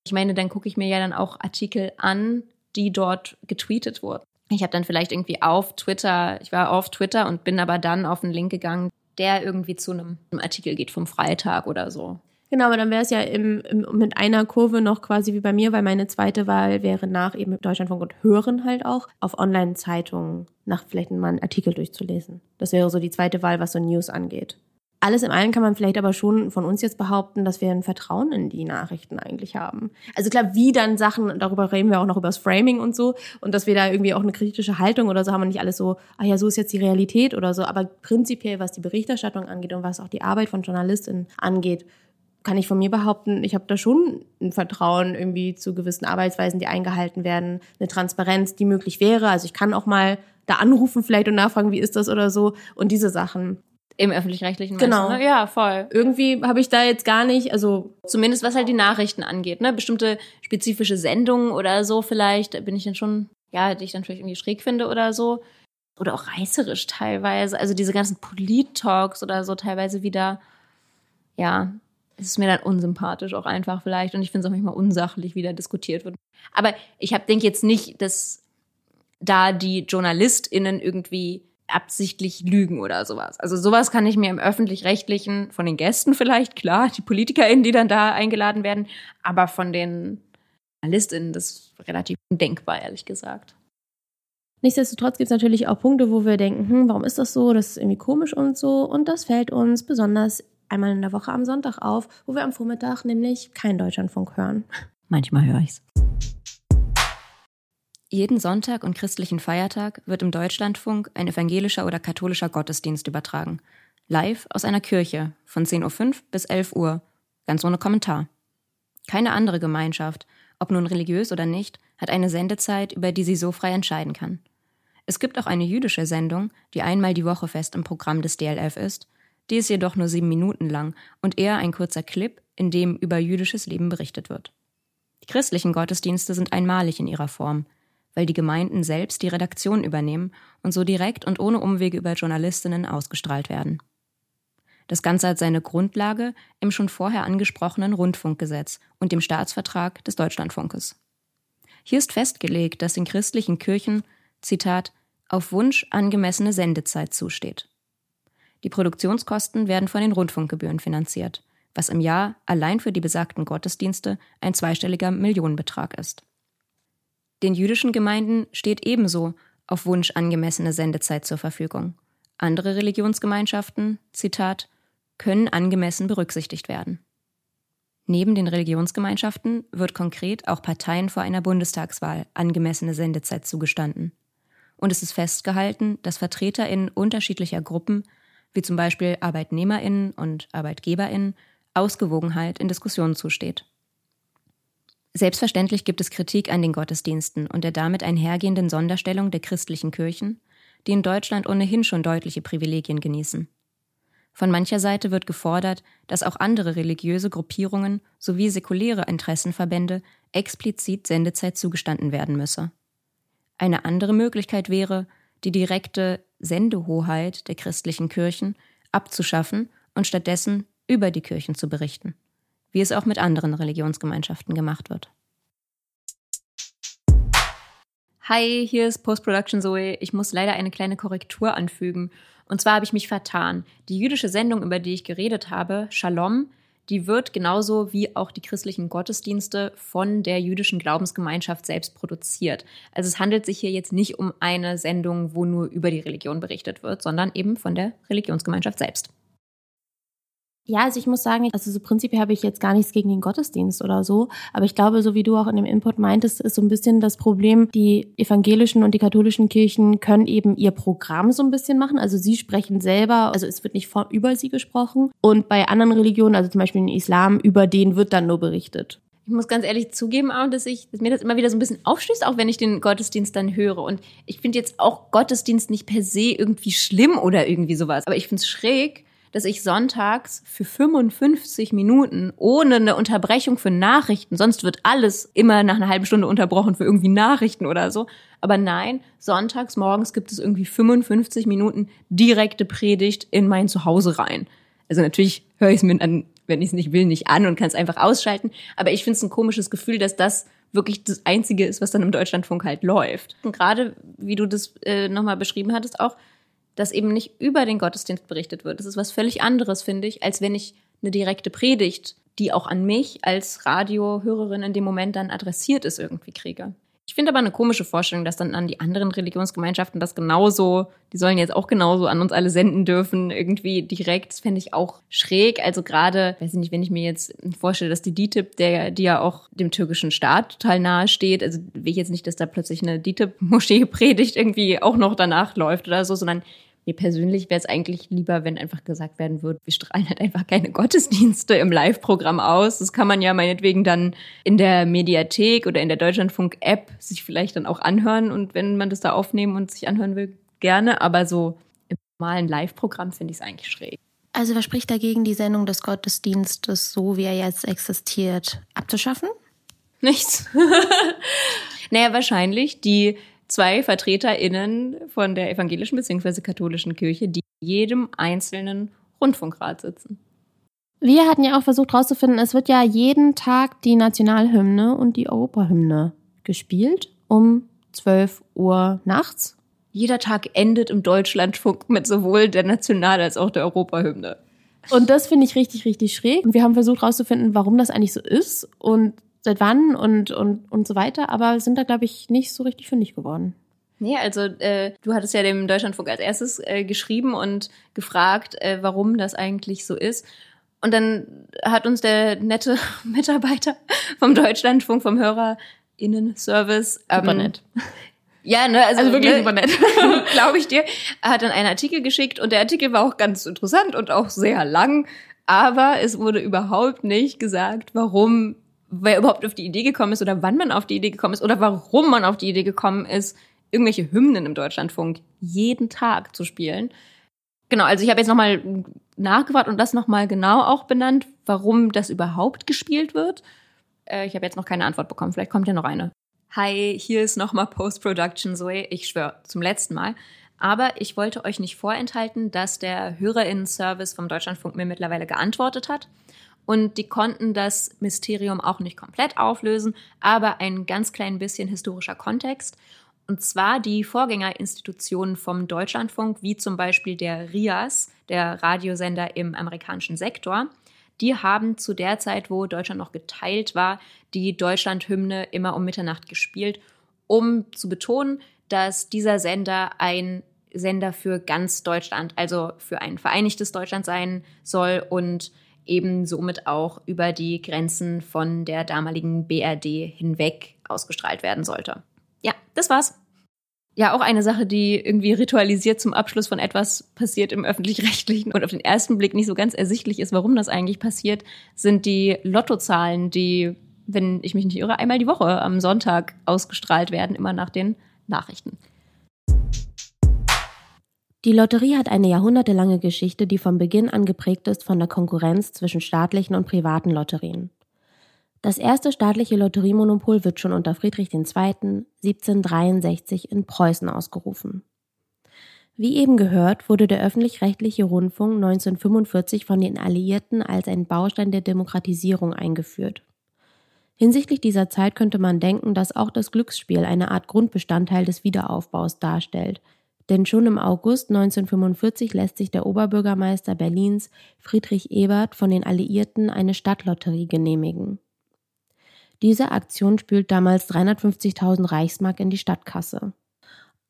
ich meine, dann gucke ich mir ja dann auch Artikel an, die dort getweetet wurden. Ich habe dann vielleicht irgendwie auf Twitter, ich war auf Twitter und bin aber dann auf einen Link gegangen, der irgendwie zu einem, Artikel geht vom Freitag oder so. Genau, aber dann wäre es ja im, im, mit einer Kurve noch quasi wie bei mir, weil meine zweite Wahl wäre nach eben Deutschlandfunk und Hören halt auch auf Online-Zeitungen nach vielleicht mal einen Artikel durchzulesen. Das wäre so die zweite Wahl, was so News angeht alles im allen kann man vielleicht aber schon von uns jetzt behaupten, dass wir ein Vertrauen in die Nachrichten eigentlich haben. Also klar, wie dann Sachen, darüber reden wir auch noch über das Framing und so, und dass wir da irgendwie auch eine kritische Haltung oder so haben und nicht alles so, ah ja, so ist jetzt die Realität oder so. Aber prinzipiell, was die Berichterstattung angeht und was auch die Arbeit von Journalistinnen angeht, kann ich von mir behaupten, ich habe da schon ein Vertrauen irgendwie zu gewissen Arbeitsweisen, die eingehalten werden, eine Transparenz, die möglich wäre. Also ich kann auch mal da anrufen vielleicht und nachfragen, wie ist das oder so und diese Sachen. Im öffentlich-rechtlichen Genau. Ne? Ja, voll. Irgendwie habe ich da jetzt gar nicht, also. Zumindest was halt die Nachrichten angeht, ne? Bestimmte spezifische Sendungen oder so vielleicht, bin ich dann schon, ja, die ich dann vielleicht irgendwie schräg finde oder so. Oder auch reißerisch teilweise. Also diese ganzen Polit-Talks oder so teilweise wieder, ja, es ist mir dann unsympathisch auch einfach vielleicht. Und ich finde es auch manchmal unsachlich, wie da diskutiert wird. Aber ich denke jetzt nicht, dass da die JournalistInnen irgendwie absichtlich lügen oder sowas. Also sowas kann ich mir im öffentlich-rechtlichen, von den Gästen vielleicht, klar, die PolitikerInnen, die dann da eingeladen werden, aber von den JournalistInnen, das ist relativ undenkbar, ehrlich gesagt. Nichtsdestotrotz gibt es natürlich auch Punkte, wo wir denken, hm, warum ist das so? Das ist irgendwie komisch und so. Und das fällt uns besonders einmal in der Woche am Sonntag auf, wo wir am Vormittag nämlich kein Deutschlandfunk hören. Manchmal höre ich's. Jeden Sonntag und christlichen Feiertag wird im Deutschlandfunk ein evangelischer oder katholischer Gottesdienst übertragen. Live aus einer Kirche von 10.05 Uhr bis 11 Uhr, ganz ohne Kommentar. Keine andere Gemeinschaft, ob nun religiös oder nicht, hat eine Sendezeit, über die sie so frei entscheiden kann. Es gibt auch eine jüdische Sendung, die einmal die Woche fest im Programm des DLF ist, die ist jedoch nur sieben Minuten lang und eher ein kurzer Clip, in dem über jüdisches Leben berichtet wird. Die christlichen Gottesdienste sind einmalig in ihrer Form, weil die Gemeinden selbst die Redaktion übernehmen und so direkt und ohne Umwege über Journalistinnen ausgestrahlt werden. Das Ganze hat seine Grundlage im schon vorher angesprochenen Rundfunkgesetz und dem Staatsvertrag des Deutschlandfunkes. Hier ist festgelegt, dass den christlichen Kirchen, Zitat, auf Wunsch angemessene Sendezeit zusteht. Die Produktionskosten werden von den Rundfunkgebühren finanziert, was im Jahr allein für die besagten Gottesdienste ein zweistelliger Millionenbetrag ist. Den jüdischen Gemeinden steht ebenso auf Wunsch angemessene Sendezeit zur Verfügung. Andere Religionsgemeinschaften, Zitat, können angemessen berücksichtigt werden. Neben den Religionsgemeinschaften wird konkret auch Parteien vor einer Bundestagswahl angemessene Sendezeit zugestanden. Und es ist festgehalten, dass VertreterInnen unterschiedlicher Gruppen, wie zum Beispiel ArbeitnehmerInnen und ArbeitgeberInnen, Ausgewogenheit in Diskussionen zusteht. Selbstverständlich gibt es Kritik an den Gottesdiensten und der damit einhergehenden Sonderstellung der christlichen Kirchen, die in Deutschland ohnehin schon deutliche Privilegien genießen. Von mancher Seite wird gefordert, dass auch andere religiöse Gruppierungen sowie säkuläre Interessenverbände explizit Sendezeit zugestanden werden müsse. Eine andere Möglichkeit wäre, die direkte Sendehoheit der christlichen Kirchen abzuschaffen und stattdessen über die Kirchen zu berichten, wie es auch mit anderen Religionsgemeinschaften gemacht wird. Hi, hier ist Post-Production Zoe. Ich muss leider eine kleine Korrektur anfügen und zwar habe ich mich vertan. Die jüdische Sendung, über die ich geredet habe, Shalom, die wird genauso wie auch die christlichen Gottesdienste von der jüdischen Glaubensgemeinschaft selbst produziert. Also es handelt sich hier jetzt nicht um eine Sendung, wo nur über die Religion berichtet wird, sondern eben von der Religionsgemeinschaft selbst. Ja, also ich muss sagen, also so prinzipiell habe ich jetzt gar nichts gegen den Gottesdienst oder so, aber ich glaube, so wie du auch in dem Input meintest, ist so ein bisschen das Problem, die evangelischen und die katholischen Kirchen können eben ihr Programm so ein bisschen machen, also sie sprechen selber, also es wird nicht vor, über sie gesprochen und bei anderen Religionen, also zum Beispiel den Islam, über den wird dann nur berichtet. Ich muss ganz ehrlich zugeben auch, dass ich, dass mir das immer wieder so ein bisschen aufstößt, auch wenn ich den Gottesdienst dann höre. Und ich finde jetzt auch Gottesdienst nicht per se irgendwie schlimm oder irgendwie sowas. Aber ich finde es schräg, dass ich sonntags für 55 Minuten ohne eine Unterbrechung für Nachrichten, sonst wird alles immer nach einer halben Stunde unterbrochen für irgendwie Nachrichten oder so. Aber nein, sonntags morgens gibt es irgendwie 55 Minuten direkte Predigt in mein Zuhause rein. Also natürlich höre ich es mir dann, wenn ich es nicht will, nicht an und kann es einfach ausschalten. Aber ich finde es ein komisches Gefühl, dass das wirklich das Einzige ist, was dann im Deutschlandfunk halt läuft. Und gerade, wie du das äh, nochmal beschrieben hattest, auch, dass eben nicht über den Gottesdienst berichtet wird. Das ist was völlig anderes, finde ich, als wenn ich eine direkte Predigt, die auch an mich als Radiohörerin in dem Moment dann adressiert ist, irgendwie kriege. Ich finde aber eine komische Vorstellung, dass dann an die anderen Religionsgemeinschaften das genauso, die sollen jetzt auch genauso an uns alle senden dürfen, irgendwie direkt. Das fände ich auch schräg. Also gerade, weiß ich nicht, wenn ich mir jetzt vorstelle, dass die DITIB, der, die ja auch dem türkischen Staat total nahe steht, also will ich jetzt nicht, dass da plötzlich eine DITIB-Moschee-Predigt irgendwie auch noch danach läuft oder so, sondern mir persönlich wäre es eigentlich lieber, wenn einfach gesagt werden würde, wir strahlen halt einfach keine Gottesdienste im Live-Programm aus. Das kann man ja meinetwegen dann in der Mediathek oder in der Deutschlandfunk-App sich vielleicht dann auch anhören und wenn man das da aufnehmen und sich anhören will, gerne. Aber so im normalen Live-Programm finde ich es eigentlich schräg. Also was spricht dagegen, die Sendung des Gottesdienstes, so wie er jetzt existiert, abzuschaffen? Nichts. <laughs> naja, wahrscheinlich die zwei VertreterInnen von der evangelischen bzw. katholischen Kirche, die jedem einzelnen Rundfunkrat sitzen. Wir hatten ja auch versucht herauszufinden, es wird ja jeden Tag die Nationalhymne und die Europahymne gespielt um 12 Uhr nachts. Jeder Tag endet im Deutschlandfunk mit sowohl der National- als auch der Europahymne. Und das finde ich richtig, richtig schräg. Und wir haben versucht herauszufinden, warum das eigentlich so ist. Und seit wann und, und, und so weiter, aber sind da, glaube ich, nicht so richtig fündig geworden. Nee, also äh, du hattest ja dem Deutschlandfunk als erstes äh, geschrieben und gefragt, äh, warum das eigentlich so ist. Und dann hat uns der nette <laughs> Mitarbeiter vom Deutschlandfunk, vom HörerInnen-Service. Ähm, super nett. Ja, ne, also, also wirklich ne, super nett. <laughs> Glaube ich dir. Er hat dann einen Artikel geschickt und der Artikel war auch ganz interessant und auch sehr lang. Aber es wurde überhaupt nicht gesagt, warum, wer überhaupt auf die Idee gekommen ist oder wann man auf die Idee gekommen ist oder warum man auf die Idee gekommen ist, irgendwelche Hymnen im Deutschlandfunk jeden Tag zu spielen. Genau, also ich habe jetzt nochmal nachgefragt und das nochmal genau auch benannt, warum das überhaupt gespielt wird. Äh, ich habe jetzt noch keine Antwort bekommen, vielleicht kommt ja noch eine. Hi, hier ist nochmal Post-Production Zoe, ich schwöre, zum letzten Mal. Aber ich wollte euch nicht vorenthalten, dass der Hörerinnen-Service vom Deutschlandfunk mir mittlerweile geantwortet hat. Und die konnten das Mysterium auch nicht komplett auflösen, aber ein ganz klein bisschen historischer Kontext. Und zwar die Vorgängerinstitutionen vom Deutschlandfunk, wie zum Beispiel der RIAS, der Radiosender im amerikanischen Sektor, die haben zu der Zeit, wo Deutschland noch geteilt war, die Deutschlandhymne immer um Mitternacht gespielt, um zu betonen, dass dieser Sender ein Sender für ganz Deutschland, also für ein vereinigtes Deutschland sein soll und eben somit auch über die Grenzen von der damaligen BRD hinweg ausgestrahlt werden sollte. Ja, das war's. Ja, auch eine Sache, die irgendwie ritualisiert zum Abschluss von etwas passiert im öffentlich-rechtlichen und auf den ersten Blick nicht so ganz ersichtlich ist, warum das eigentlich passiert, sind die Lottozahlen, die, wenn ich mich nicht irre, einmal die Woche am Sonntag ausgestrahlt werden, immer nach den Nachrichten. Die Lotterie hat eine jahrhundertelange Geschichte, die vom Beginn an geprägt ist von der Konkurrenz zwischen staatlichen und privaten Lotterien. Das erste staatliche Lotteriemonopol wird schon unter Friedrich II. 1763 in Preußen ausgerufen. Wie eben gehört, wurde der öffentlich-rechtliche Rundfunk 1945 von den Alliierten als ein Baustein der Demokratisierung eingeführt. Hinsichtlich dieser Zeit könnte man denken, dass auch das Glücksspiel eine Art Grundbestandteil des Wiederaufbaus darstellt, denn schon im August 1945 lässt sich der Oberbürgermeister Berlins Friedrich Ebert von den Alliierten eine Stadtlotterie genehmigen. Diese Aktion spült damals 350.000 Reichsmark in die Stadtkasse.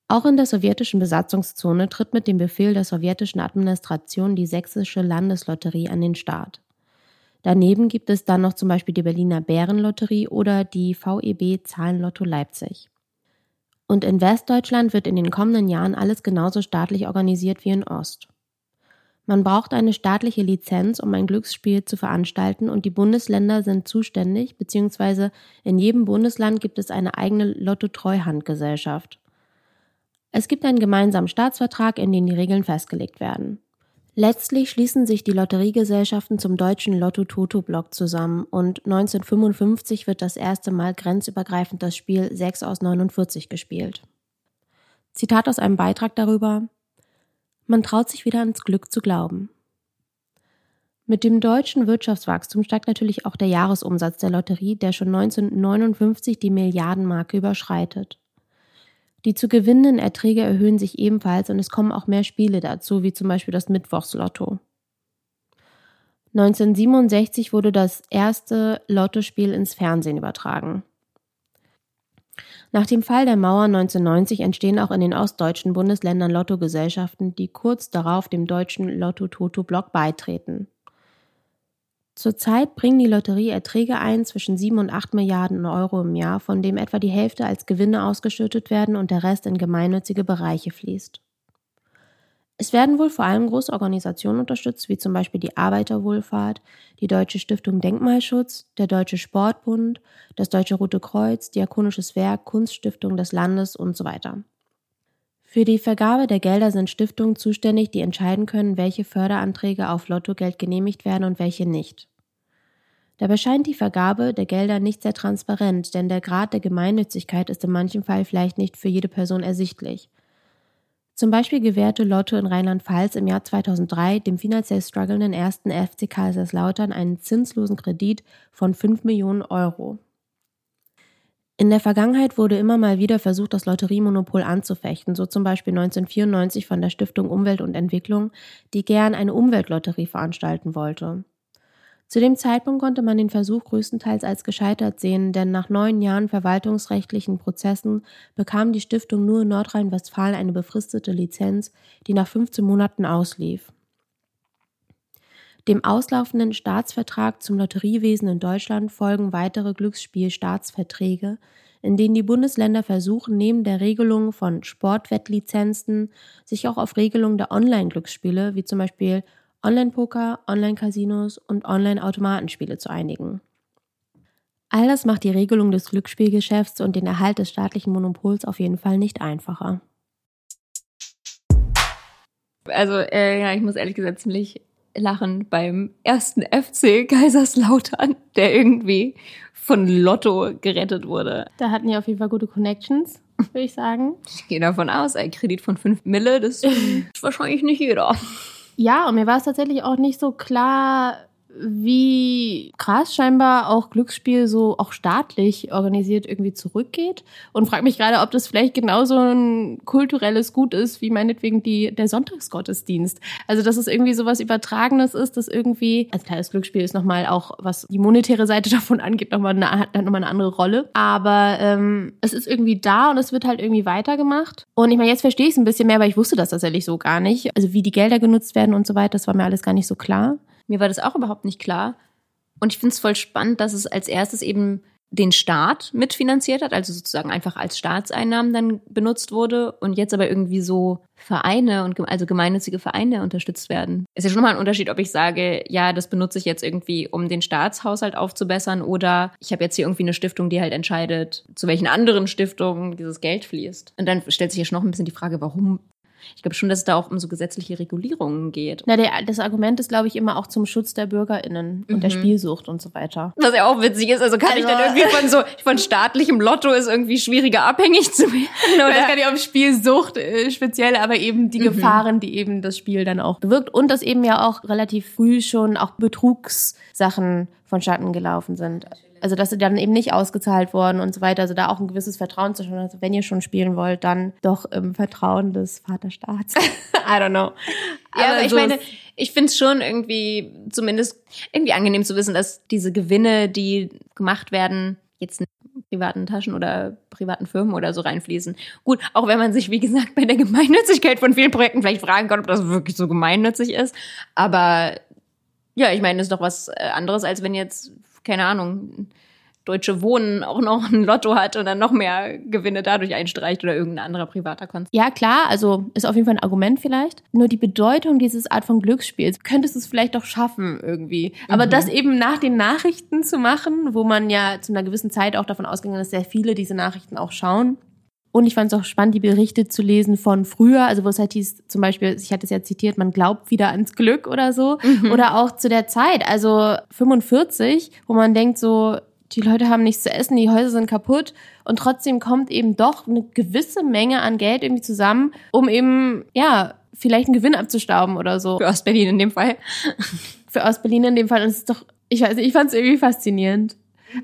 Auch in der sowjetischen Besatzungszone tritt mit dem Befehl der sowjetischen Administration die sächsische Landeslotterie an den Start. Daneben gibt es dann noch zum Beispiel die Berliner Bärenlotterie oder die VEB Zahlenlotto Leipzig. Und in Westdeutschland wird in den kommenden Jahren alles genauso staatlich organisiert wie in Ost. Man braucht eine staatliche Lizenz, um ein Glücksspiel zu veranstalten und die Bundesländer sind zuständig, beziehungsweise in jedem Bundesland gibt es eine eigene Lotto-Treuhandgesellschaft. Es gibt einen gemeinsamen Staatsvertrag, in dem die Regeln festgelegt werden. Letztlich schließen sich die Lotteriegesellschaften zum deutschen Lotto-Toto-Block zusammen und 1955 wird das erste Mal grenzübergreifend das Spiel 6 aus 49 gespielt. Zitat aus einem Beitrag darüber man traut sich wieder ans Glück zu glauben. Mit dem deutschen Wirtschaftswachstum steigt natürlich auch der Jahresumsatz der Lotterie, der schon 1959 die Milliardenmarke überschreitet. Die zu gewinnenden Erträge erhöhen sich ebenfalls und es kommen auch mehr Spiele dazu, wie zum Beispiel das Mittwochslotto. 1967 wurde das erste Lottospiel ins Fernsehen übertragen. Nach dem Fall der Mauer 1990 entstehen auch in den ostdeutschen Bundesländern Lottogesellschaften, die kurz darauf dem deutschen Lotto-Toto-Block beitreten. Zurzeit bringen die Lotterie Erträge ein zwischen 7 und 8 Milliarden Euro im Jahr, von dem etwa die Hälfte als Gewinne ausgeschüttet werden und der Rest in gemeinnützige Bereiche fließt. Es werden wohl vor allem große Organisationen unterstützt, wie zum Beispiel die Arbeiterwohlfahrt, die Deutsche Stiftung Denkmalschutz, der Deutsche Sportbund, das Deutsche Rote Kreuz, Diakonisches Werk, Kunststiftung des Landes und so weiter. Für die Vergabe der Gelder sind Stiftungen zuständig, die entscheiden können, welche Förderanträge auf Lottogeld genehmigt werden und welche nicht. Dabei scheint die Vergabe der Gelder nicht sehr transparent, denn der Grad der Gemeinnützigkeit ist in manchem Fall vielleicht nicht für jede Person ersichtlich. Zum Beispiel gewährte Lotto in Rheinland-Pfalz im Jahr 2003 dem finanziell strugglenden ersten FC Kaiserslautern einen zinslosen Kredit von 5 Millionen Euro. In der Vergangenheit wurde immer mal wieder versucht, das Lotteriemonopol anzufechten, so zum Beispiel 1994 von der Stiftung Umwelt und Entwicklung, die gern eine Umweltlotterie veranstalten wollte. Zu dem Zeitpunkt konnte man den Versuch größtenteils als gescheitert sehen, denn nach neun Jahren verwaltungsrechtlichen Prozessen bekam die Stiftung nur in Nordrhein-Westfalen eine befristete Lizenz, die nach 15 Monaten auslief. Dem auslaufenden Staatsvertrag zum Lotteriewesen in Deutschland folgen weitere Glücksspielstaatsverträge, in denen die Bundesländer versuchen, neben der Regelung von Sportwettlizenzen sich auch auf Regelungen der Online-Glücksspiele, wie zum Beispiel Online-Poker, Online-Casinos und Online-Automatenspiele zu einigen. All das macht die Regelung des Glücksspielgeschäfts und den Erhalt des staatlichen Monopols auf jeden Fall nicht einfacher. Also, äh, ja, ich muss ehrlich gesagt ziemlich lachen beim ersten FC Kaiserslautern, der irgendwie von Lotto gerettet wurde. Da hatten die auf jeden Fall gute Connections, würde ich sagen. <laughs> Ich gehe davon aus, ein Kredit von 5 Mille, das <laughs> ist wahrscheinlich nicht jeder. Ja, und mir war es tatsächlich auch nicht so klar, wie krass scheinbar auch Glücksspiel so auch staatlich organisiert irgendwie zurückgeht und frage mich gerade, ob das vielleicht genauso ein kulturelles Gut ist wie meinetwegen die der Sonntagsgottesdienst. Also dass es irgendwie sowas Übertragenes ist, dass irgendwie also klar, das Glücksspiel ist nochmal auch was die monetäre Seite <laughs> davon angeht nochmal eine, hat nochmal eine andere Rolle, aber ähm, es ist irgendwie da und es wird halt irgendwie weitergemacht und ich meine jetzt verstehe ich es ein bisschen mehr, aber ich wusste das tatsächlich so gar nicht. Also wie die Gelder genutzt werden und so weiter, das war mir alles gar nicht so klar. Mir war das auch überhaupt nicht klar. Und ich finde es voll spannend, dass es als erstes eben den Staat mitfinanziert hat, also sozusagen einfach als Staatseinnahmen dann benutzt wurde und jetzt aber irgendwie so Vereine und also gemeinnützige Vereine unterstützt werden. Ist ja schon mal ein Unterschied, ob ich sage, ja, das benutze ich jetzt irgendwie, um den Staatshaushalt aufzubessern oder ich habe jetzt hier irgendwie eine Stiftung, die halt entscheidet, zu welchen anderen Stiftungen dieses Geld fließt. Und dann stellt sich ja schon noch ein bisschen die Frage, warum ich glaube schon, dass es da auch um so gesetzliche Regulierungen geht. Na, der, das Argument ist, glaube ich, immer auch zum Schutz der BürgerInnen und der mhm. Spielsucht und so weiter. Was ja auch witzig ist, also kann also, ich dann irgendwie von so, von staatlichem Lotto ist irgendwie schwieriger abhängig zu werden. Oder? <laughs> Ich weiß gar nicht, ob Spielsucht äh, speziell, aber eben die mhm. Gefahren, die eben das Spiel dann auch bewirkt und dass eben ja auch relativ früh schon auch Betrugssachen vonstatten gelaufen sind also dass sie dann eben nicht ausgezahlt worden und so weiter. Also da auch ein gewisses Vertrauen zu schauen. Also wenn ihr schon spielen wollt, dann doch im Vertrauen des Vaterstaats. <laughs> <laughs> I don't know. Ja, aber ich meine, ich finde es schon irgendwie zumindest irgendwie angenehm zu wissen, dass diese Gewinne, die gemacht werden, jetzt in privaten Taschen oder privaten Firmen oder so reinfließen. Gut, auch wenn man sich, wie gesagt, bei der Gemeinnützigkeit von vielen Projekten vielleicht fragen kann, ob das wirklich so gemeinnützig ist. Aber ja, ich meine, das ist doch was äh, anderes, als wenn jetzt keine Ahnung, Deutsche Wohnen auch noch ein Lotto hat und dann noch mehr Gewinne dadurch einstreicht oder irgendein anderer privater Konzern. Ja, klar, also ist auf jeden Fall ein Argument vielleicht. Nur die Bedeutung dieses Art von Glücksspiels könntest du es vielleicht doch schaffen irgendwie. Aber mhm. das eben nach den Nachrichten zu machen, wo man ja zu einer gewissen Zeit auch davon ausgegangen ist, dass sehr viele diese Nachrichten auch schauen, und ich fand es auch spannend, die Berichte zu lesen von früher, also wo es halt hieß, zum Beispiel, ich hatte es ja zitiert, man glaubt wieder ans Glück oder so. Mhm. Oder auch zu der Zeit, also 45, wo man denkt so, die Leute haben nichts zu essen, die Häuser sind kaputt und trotzdem kommt eben doch eine gewisse Menge an Geld irgendwie zusammen, um eben, ja, vielleicht einen Gewinn abzustauben oder so. Für Ostberlin in dem Fall. Für Ostberlin in dem Fall. Und es ist doch, ich weiß nicht, ich fand es irgendwie faszinierend.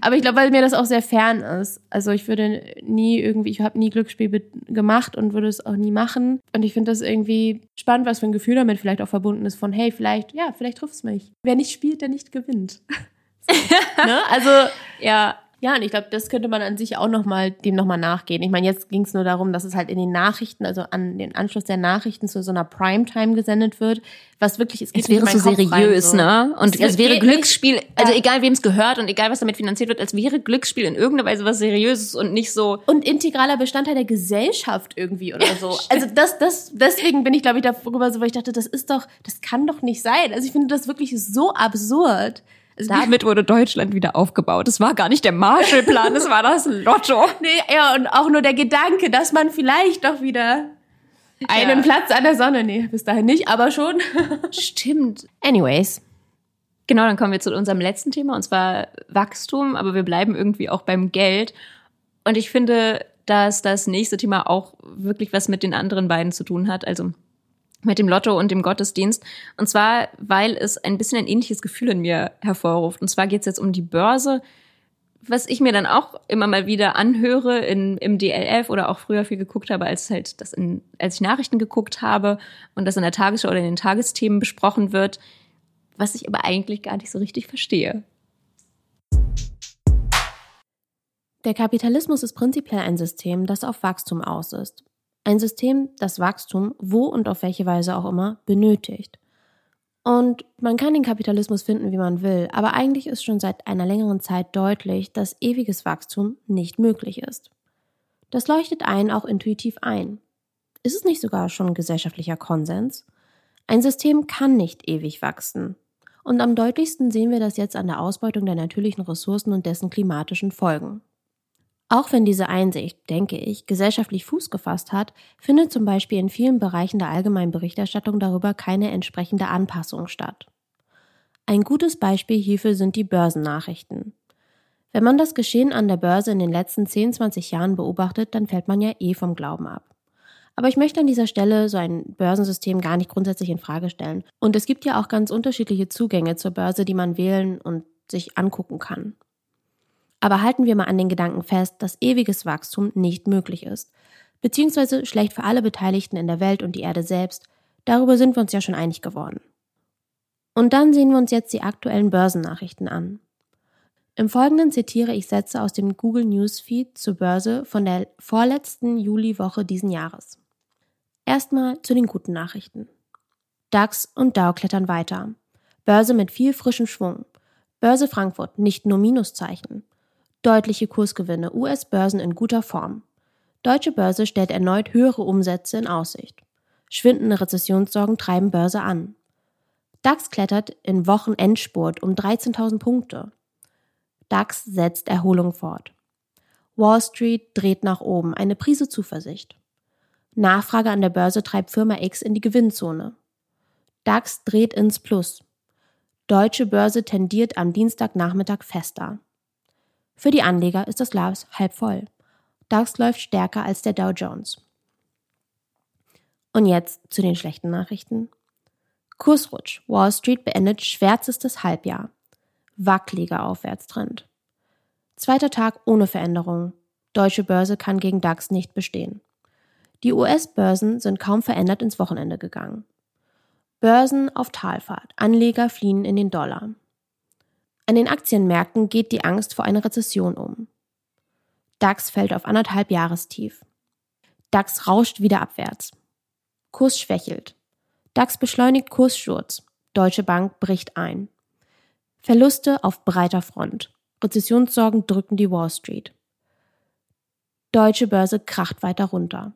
Aber ich glaube, weil mir das auch sehr fern ist. Also ich würde nie irgendwie, ich habe nie Glücksspiel gemacht und würde es auch nie machen. Und ich finde das irgendwie spannend, was für ein Gefühl damit vielleicht auch verbunden ist von, hey, vielleicht, ja, vielleicht trifft es mich. Wer nicht spielt, der nicht gewinnt. <laughs> so, ne? Also <laughs> ja, ja, und ich glaube, das könnte man an sich auch nochmal, dem nochmal nachgehen. Ich meine, jetzt ging es nur darum, dass es halt in den Nachrichten, also an den Anschluss der Nachrichten zu so einer Primetime gesendet wird, was wirklich, es, es wäre so seriös, rein, so. ne? Und es, es wäre Glücksspiel, nicht, also egal wem es gehört und egal was damit finanziert wird, als wäre Glücksspiel in irgendeiner Weise was Seriöses und nicht so. Und integraler Bestandteil der Gesellschaft irgendwie oder so. also das, das, deswegen bin ich, glaube ich, darüber so, weil ich dachte, das ist doch, das kann doch nicht sein. Also ich finde das wirklich so absurd. Damit wurde Deutschland wieder aufgebaut. Es war gar nicht der Marshallplan, es war das Lotto. <laughs> Nee, ja, und auch nur der Gedanke, dass man vielleicht doch wieder einen ja. Platz an der Sonne, nee, bis dahin nicht, aber schon. <laughs> Stimmt. Anyways. Genau, dann kommen wir zu unserem letzten Thema, und zwar Wachstum, aber wir bleiben irgendwie auch beim Geld. Und ich finde, dass das nächste Thema auch wirklich was mit den anderen beiden zu tun hat. Also mit dem Lotto und dem Gottesdienst. Und zwar, weil es ein bisschen ein ähnliches Gefühl in mir hervorruft. Und zwar geht es jetzt um die Börse, was ich mir dann auch immer mal wieder anhöre in, im DLF oder auch früher viel geguckt habe, als halt das in, als ich Nachrichten geguckt habe und das in der Tagesschau oder in den Tagesthemen besprochen wird. was ich aber eigentlich gar nicht so richtig verstehe. Der Kapitalismus ist prinzipiell ein System, das auf Wachstum aus ist. Ein System, das Wachstum, wo und auf welche Weise auch immer, benötigt. Und man kann den Kapitalismus finden, wie man will, aber eigentlich ist schon seit einer längeren Zeit deutlich, dass ewiges Wachstum nicht möglich ist. Das leuchtet einen auch intuitiv ein. Ist es nicht sogar schon gesellschaftlicher Konsens? Ein System kann nicht ewig wachsen. Und am deutlichsten sehen wir das jetzt an der Ausbeutung der natürlichen Ressourcen und dessen klimatischen Folgen. Auch wenn diese Einsicht, denke ich, gesellschaftlich Fuß gefasst hat, findet zum Beispiel in vielen Bereichen der allgemeinen Berichterstattung darüber keine entsprechende Anpassung statt. Ein gutes Beispiel hierfür sind die Börsennachrichten. Wenn man das Geschehen an der Börse in den letzten 10, 20 Jahren beobachtet, dann fällt man ja eh vom Glauben ab. Aber ich möchte an dieser Stelle so ein Börsensystem gar nicht grundsätzlich in Frage stellen. Und es gibt ja auch ganz unterschiedliche Zugänge zur Börse, die man wählen und sich angucken kann. Aber halten wir mal an den Gedanken fest, dass ewiges Wachstum nicht möglich ist. Beziehungsweise schlecht für alle Beteiligten in der Welt und die Erde selbst. Darüber sind wir uns ja schon einig geworden. Und dann sehen wir uns jetzt die aktuellen Börsennachrichten an. Im Folgenden zitiere ich Sätze aus dem Google Newsfeed zur Börse von der vorletzten Juliwoche diesen Jahres. Erstmal zu den guten Nachrichten. DAX und Dow klettern weiter. Börse mit viel frischem Schwung. Börse Frankfurt nicht nur Minuszeichen. Deutliche Kursgewinne, US-Börsen in guter Form. Deutsche Börse stellt erneut höhere Umsätze in Aussicht. Schwindende Rezessionssorgen treiben Börse an. DAX klettert in Wochenendspurt um 13.000 Punkte. DAX setzt Erholung fort. Wall Street dreht nach oben, eine Prise Zuversicht. Nachfrage an der Börse treibt Firma X in die Gewinnzone. DAX dreht ins Plus. Deutsche Börse tendiert am Dienstagnachmittag fester. Für die Anleger ist das Glas halb voll. DAX läuft stärker als der Dow Jones. Und jetzt zu den schlechten Nachrichten. Kursrutsch. Wall Street beendet schwärzestes Halbjahr. Wackeliger Aufwärtstrend. Zweiter Tag ohne Veränderung. Deutsche Börse kann gegen DAX nicht bestehen. Die US-Börsen sind kaum verändert ins Wochenende gegangen. Börsen auf Talfahrt. Anleger fliehen in den Dollar. An den Aktienmärkten geht die Angst vor einer Rezession um. DAX fällt auf anderthalb Jahrestief. DAX rauscht wieder abwärts. Kurs schwächelt. DAX beschleunigt Kurssturz. Deutsche Bank bricht ein. Verluste auf breiter Front. Rezessionssorgen drücken die Wall Street. Deutsche Börse kracht weiter runter.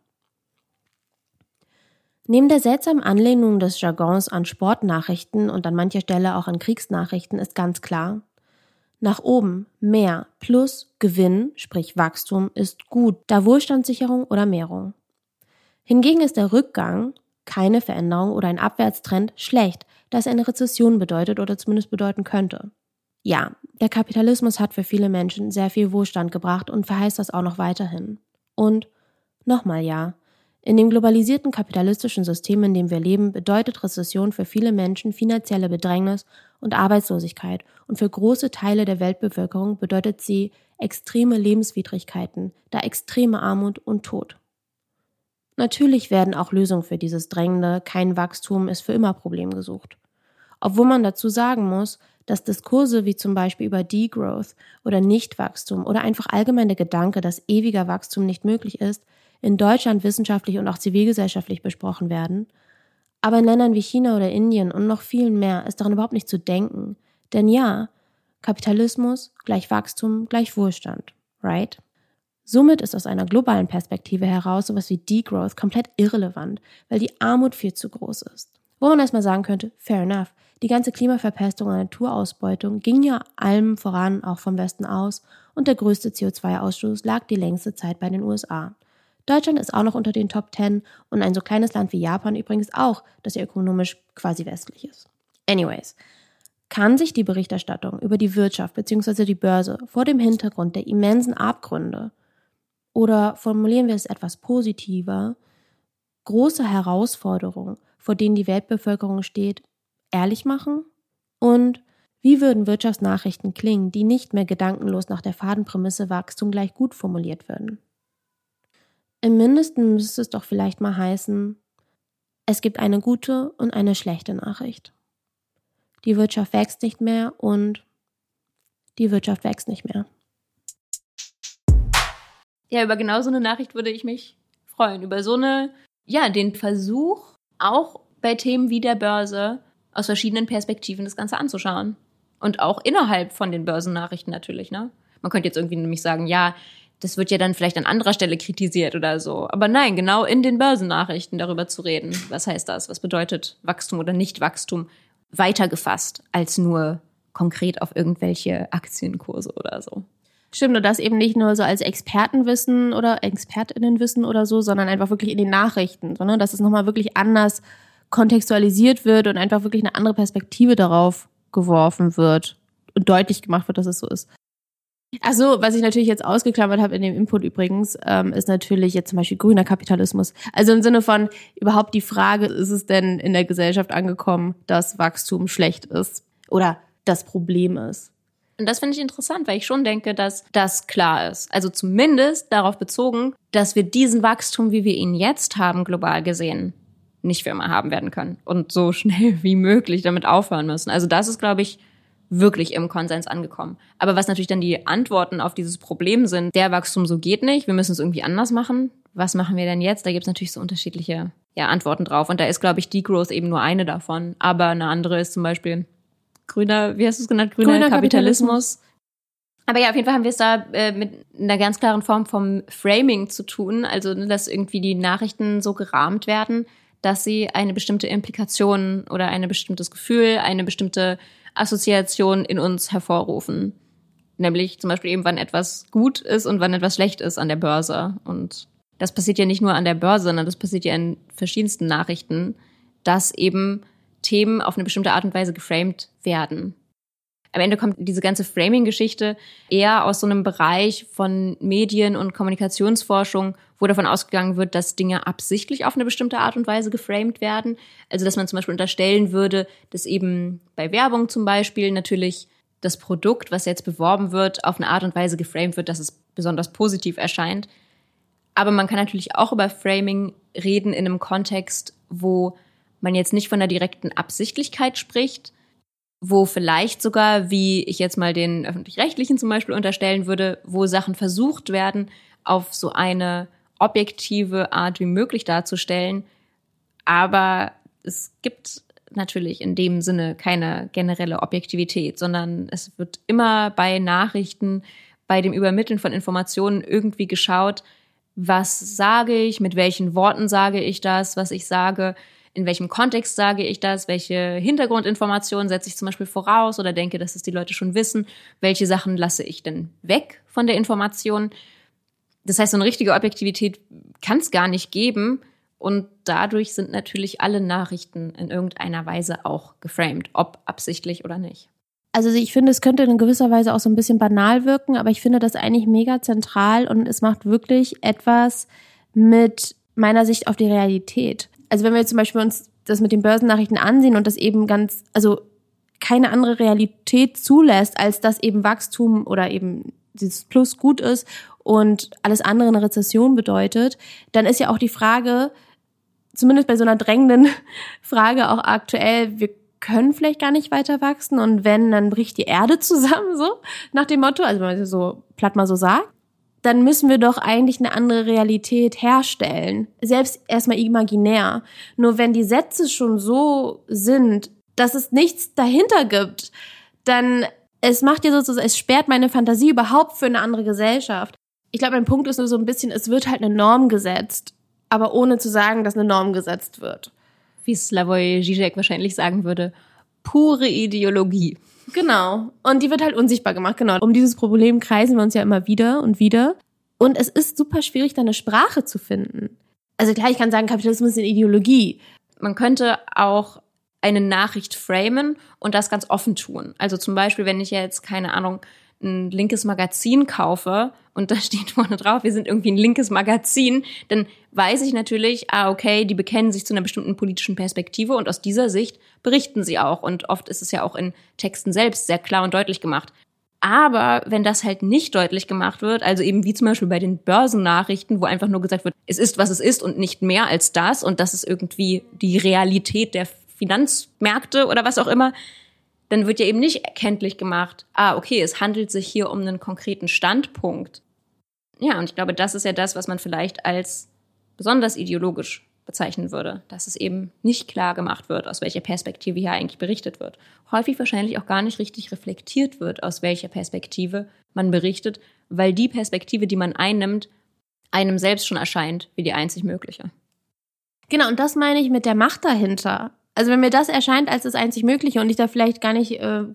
Neben der seltsamen Anlehnung des Jargons an Sportnachrichten und an mancher Stelle auch an Kriegsnachrichten ist ganz klar, nach oben, mehr, plus Gewinn, sprich Wachstum, ist gut, da Wohlstandssicherung oder Mehrung. Hingegen ist der Rückgang, keine Veränderung oder ein Abwärtstrend schlecht, da es eine Rezession bedeutet oder zumindest bedeuten könnte. Ja, der Kapitalismus hat für viele Menschen sehr viel Wohlstand gebracht und verheißt das auch noch weiterhin. Und nochmal ja, in dem globalisierten kapitalistischen System, in dem wir leben, bedeutet Rezession für viele Menschen finanzielle Bedrängnis und Arbeitslosigkeit und für große Teile der Weltbevölkerung bedeutet sie extreme Lebenswidrigkeiten, da extreme Armut und Tod. Natürlich werden auch Lösungen für dieses drängende, kein Wachstum ist für immer Problem gesucht. Obwohl man dazu sagen muss, dass Diskurse wie zum Beispiel über Degrowth oder Nichtwachstum oder einfach allgemein Gedanke, dass ewiger Wachstum nicht möglich ist, in Deutschland wissenschaftlich und auch zivilgesellschaftlich besprochen werden. Aber in Ländern wie China oder Indien und noch vielen mehr ist daran überhaupt nicht zu denken. Denn ja, Kapitalismus gleich Wachstum gleich Wohlstand, right? Somit ist aus einer globalen Perspektive heraus sowas wie Degrowth komplett irrelevant, weil die Armut viel zu groß ist. Wo man erstmal sagen könnte, fair enough, die ganze Klimaverpestung und Naturausbeutung ging ja allem voran auch vom Westen aus und der größte CO2-Ausstoß lag die längste Zeit bei den USA. Deutschland ist auch noch unter den Top 10 und ein so kleines Land wie Japan übrigens auch, das ja ökonomisch quasi westlich ist. Anyways, kann sich die Berichterstattung über die Wirtschaft bzw. die Börse vor dem Hintergrund der immensen Abgründe oder formulieren wir es etwas positiver, große Herausforderungen, vor denen die Weltbevölkerung steht, ehrlich machen? Und wie würden Wirtschaftsnachrichten klingen, die nicht mehr gedankenlos nach der Fadenprämisse Wachstum gleich gut formuliert würden? Im Mindesten müsste es doch vielleicht mal heißen, es gibt eine gute und eine schlechte Nachricht. die Wirtschaft wächst nicht mehr und die Wirtschaft wächst nicht mehr. Ja, über genau so eine Nachricht würde ich mich freuen. Über so eine, ja, den Versuch, auch bei Themen wie der Börse aus verschiedenen Perspektiven das Ganze anzuschauen. Und auch innerhalb von den Börsennachrichten natürlich, ne? Man könnte jetzt irgendwie nämlich sagen, ja, das wird ja dann vielleicht an anderer Stelle kritisiert oder so. Aber nein, genau in den Börsennachrichten darüber zu reden. Was heißt das? Was bedeutet Wachstum oder Nicht-Wachstum? Weitergefasst als nur konkret auf irgendwelche Aktienkurse oder so. Stimmt, und das eben nicht nur so als Expertenwissen oder Expertinnenwissen oder so, sondern einfach wirklich in den Nachrichten, sondern dass es nochmal wirklich anders kontextualisiert wird und einfach wirklich eine andere Perspektive darauf geworfen wird und deutlich gemacht wird, dass es so ist. Also, was ich natürlich jetzt ausgeklammert habe in dem Input übrigens, ähm, ist natürlich jetzt zum Beispiel grüner Kapitalismus. Also im Sinne von überhaupt die Frage, ist es denn in der Gesellschaft angekommen, dass Wachstum schlecht ist oder das Problem ist? Und das finde ich interessant, weil ich schon denke, dass das klar ist. Also zumindest darauf bezogen, dass wir diesen Wachstum, wie wir ihn jetzt haben, global gesehen, nicht für immer haben werden können und so schnell <laughs> wie möglich damit aufhören müssen. Also das ist, glaube ich, wirklich im Konsens angekommen. Aber was natürlich dann die Antworten auf dieses Problem sind, der Wachstum so geht nicht, wir müssen es irgendwie anders machen. Was machen wir denn jetzt? Da gibt es natürlich so unterschiedliche ja, Antworten drauf. Und da ist, glaube ich, Degrowth eben nur eine davon. Aber eine andere ist zum Beispiel grüner, wie hast du es genannt? Grüner, grüner Kapitalismus. Kapitalismus. Aber ja, auf jeden Fall haben wir es da äh, mit einer ganz klaren Form vom Framing zu tun. Also, ne, dass irgendwie die Nachrichten so gerahmt werden, dass sie eine bestimmte Implikation oder ein bestimmtes Gefühl, eine bestimmte Assoziation in uns hervorrufen. Nämlich zum Beispiel eben, wann etwas gut ist und wann etwas schlecht ist an der Börse. Und das passiert ja nicht nur an der Börse, sondern das passiert ja in verschiedensten Nachrichten, dass eben Themen auf eine bestimmte Art und Weise geframed werden. Am Ende kommt diese ganze Framing-Geschichte eher aus so einem Bereich von Medien- und Kommunikationsforschung, wo davon ausgegangen wird, dass Dinge absichtlich auf eine bestimmte Art und Weise geframed werden. Also dass man zum Beispiel unterstellen würde, dass eben bei Werbung zum Beispiel natürlich das Produkt, was jetzt beworben wird, auf eine Art und Weise geframed wird, dass es besonders positiv erscheint. Aber man kann natürlich auch über Framing reden in einem Kontext, wo man jetzt nicht von der direkten Absichtlichkeit spricht, wo vielleicht sogar, wie ich jetzt mal den öffentlich-rechtlichen zum Beispiel unterstellen würde, wo Sachen versucht werden, auf so eine objektive Art wie möglich darzustellen. Aber es gibt natürlich in dem Sinne keine generelle Objektivität, sondern es wird immer bei Nachrichten, bei dem Übermitteln von Informationen irgendwie geschaut, was sage ich, mit welchen Worten sage ich das, was ich sage, in welchem Kontext sage ich das, welche Hintergrundinformationen setze ich zum Beispiel voraus oder denke, dass es die Leute schon wissen, welche Sachen lasse ich denn weg von der Information. Das heißt, so eine richtige Objektivität kann es gar nicht geben. Und dadurch sind natürlich alle Nachrichten in irgendeiner Weise auch geframed, ob absichtlich oder nicht. Also ich finde, es könnte in gewisser Weise auch so ein bisschen banal wirken, aber ich finde das eigentlich mega zentral und es macht wirklich etwas mit meiner Sicht auf die Realität. Also wenn wir zum Beispiel uns das mit den Börsennachrichten ansehen und das eben ganz, also keine andere Realität zulässt, als dass eben Wachstum oder eben dieses Plus gut ist und alles andere eine Rezession bedeutet, dann ist ja auch die Frage, zumindest bei so einer drängenden <laughs> Frage auch aktuell, wir können vielleicht gar nicht weiter wachsen und wenn, dann bricht die Erde <laughs> zusammen, so nach dem Motto, also wenn man so platt mal so sagt, dann müssen wir doch eigentlich eine andere Realität herstellen. Selbst erstmal imaginär. Nur wenn die Sätze schon so sind, dass es nichts dahinter gibt, dann es macht ja sozusagen, es sperrt meine Fantasie überhaupt für eine andere Gesellschaft ich glaube, mein Punkt ist nur so ein bisschen, es wird halt eine Norm gesetzt, aber ohne zu sagen, dass eine Norm gesetzt wird. Wie Slavoj Žižek wahrscheinlich sagen würde, pure Ideologie. Genau. Und die wird halt unsichtbar gemacht, genau. Um dieses Problem kreisen wir uns ja immer wieder und wieder. Und es ist super schwierig, da eine Sprache zu finden. Also klar, ich kann sagen, Kapitalismus ist eine Ideologie. Man könnte auch eine Nachricht framen und das ganz offen tun. Also zum Beispiel, wenn ich jetzt, keine Ahnung, ein linkes Magazin kaufe und da <laughs> steht vorne drauf, wir sind irgendwie ein linkes Magazin, dann weiß ich natürlich, ah, okay, die bekennen sich zu einer bestimmten politischen Perspektive und aus dieser Sicht berichten sie auch. Und oft ist es ja auch in Texten selbst sehr klar und deutlich gemacht. Aber wenn das halt nicht deutlich gemacht wird, also eben wie zum Beispiel bei den Börsennachrichten, wo einfach nur gesagt wird, es ist, was es ist und nicht mehr als das und das ist irgendwie die Realität der Finanzmärkte oder was auch immer, dann wird ja eben nicht erkenntlich gemacht, ah, okay, es handelt sich hier um einen konkreten Standpunkt. Ja, und ich glaube, das ist ja das, was man vielleicht als besonders ideologisch bezeichnen würde, dass es eben nicht klar gemacht wird, aus welcher Perspektive hier eigentlich berichtet wird. Häufig wahrscheinlich auch gar nicht richtig reflektiert wird, aus welcher Perspektive man berichtet, weil die Perspektive, die man einnimmt, einem selbst schon erscheint wie die einzig mögliche. Genau, und das meine ich mit der Macht dahinter. Also wenn mir das erscheint als das einzig Mögliche und ich da vielleicht gar nicht äh,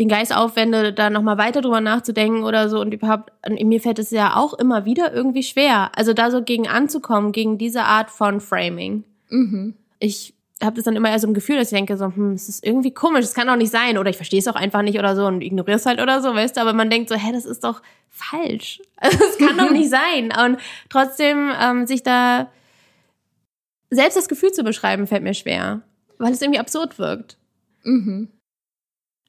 den Geist aufwende, da nochmal weiter drüber nachzudenken oder so und überhaupt, mir fällt es ja auch immer wieder irgendwie schwer. Also da so gegen anzukommen, gegen diese Art von Framing. Mhm. Ich habe das dann immer eher so ein Gefühl, dass ich denke so, hm, es ist irgendwie komisch, es kann auch nicht sein oder ich verstehe es auch einfach nicht oder so und ignoriere es halt oder so, weißt du, aber man denkt so, hä, das ist doch falsch. <laughs> Also, es kann doch nicht sein. Und trotzdem ähm, sich da selbst das Gefühl zu beschreiben, fällt mir schwer weil es irgendwie absurd wirkt. Mhm.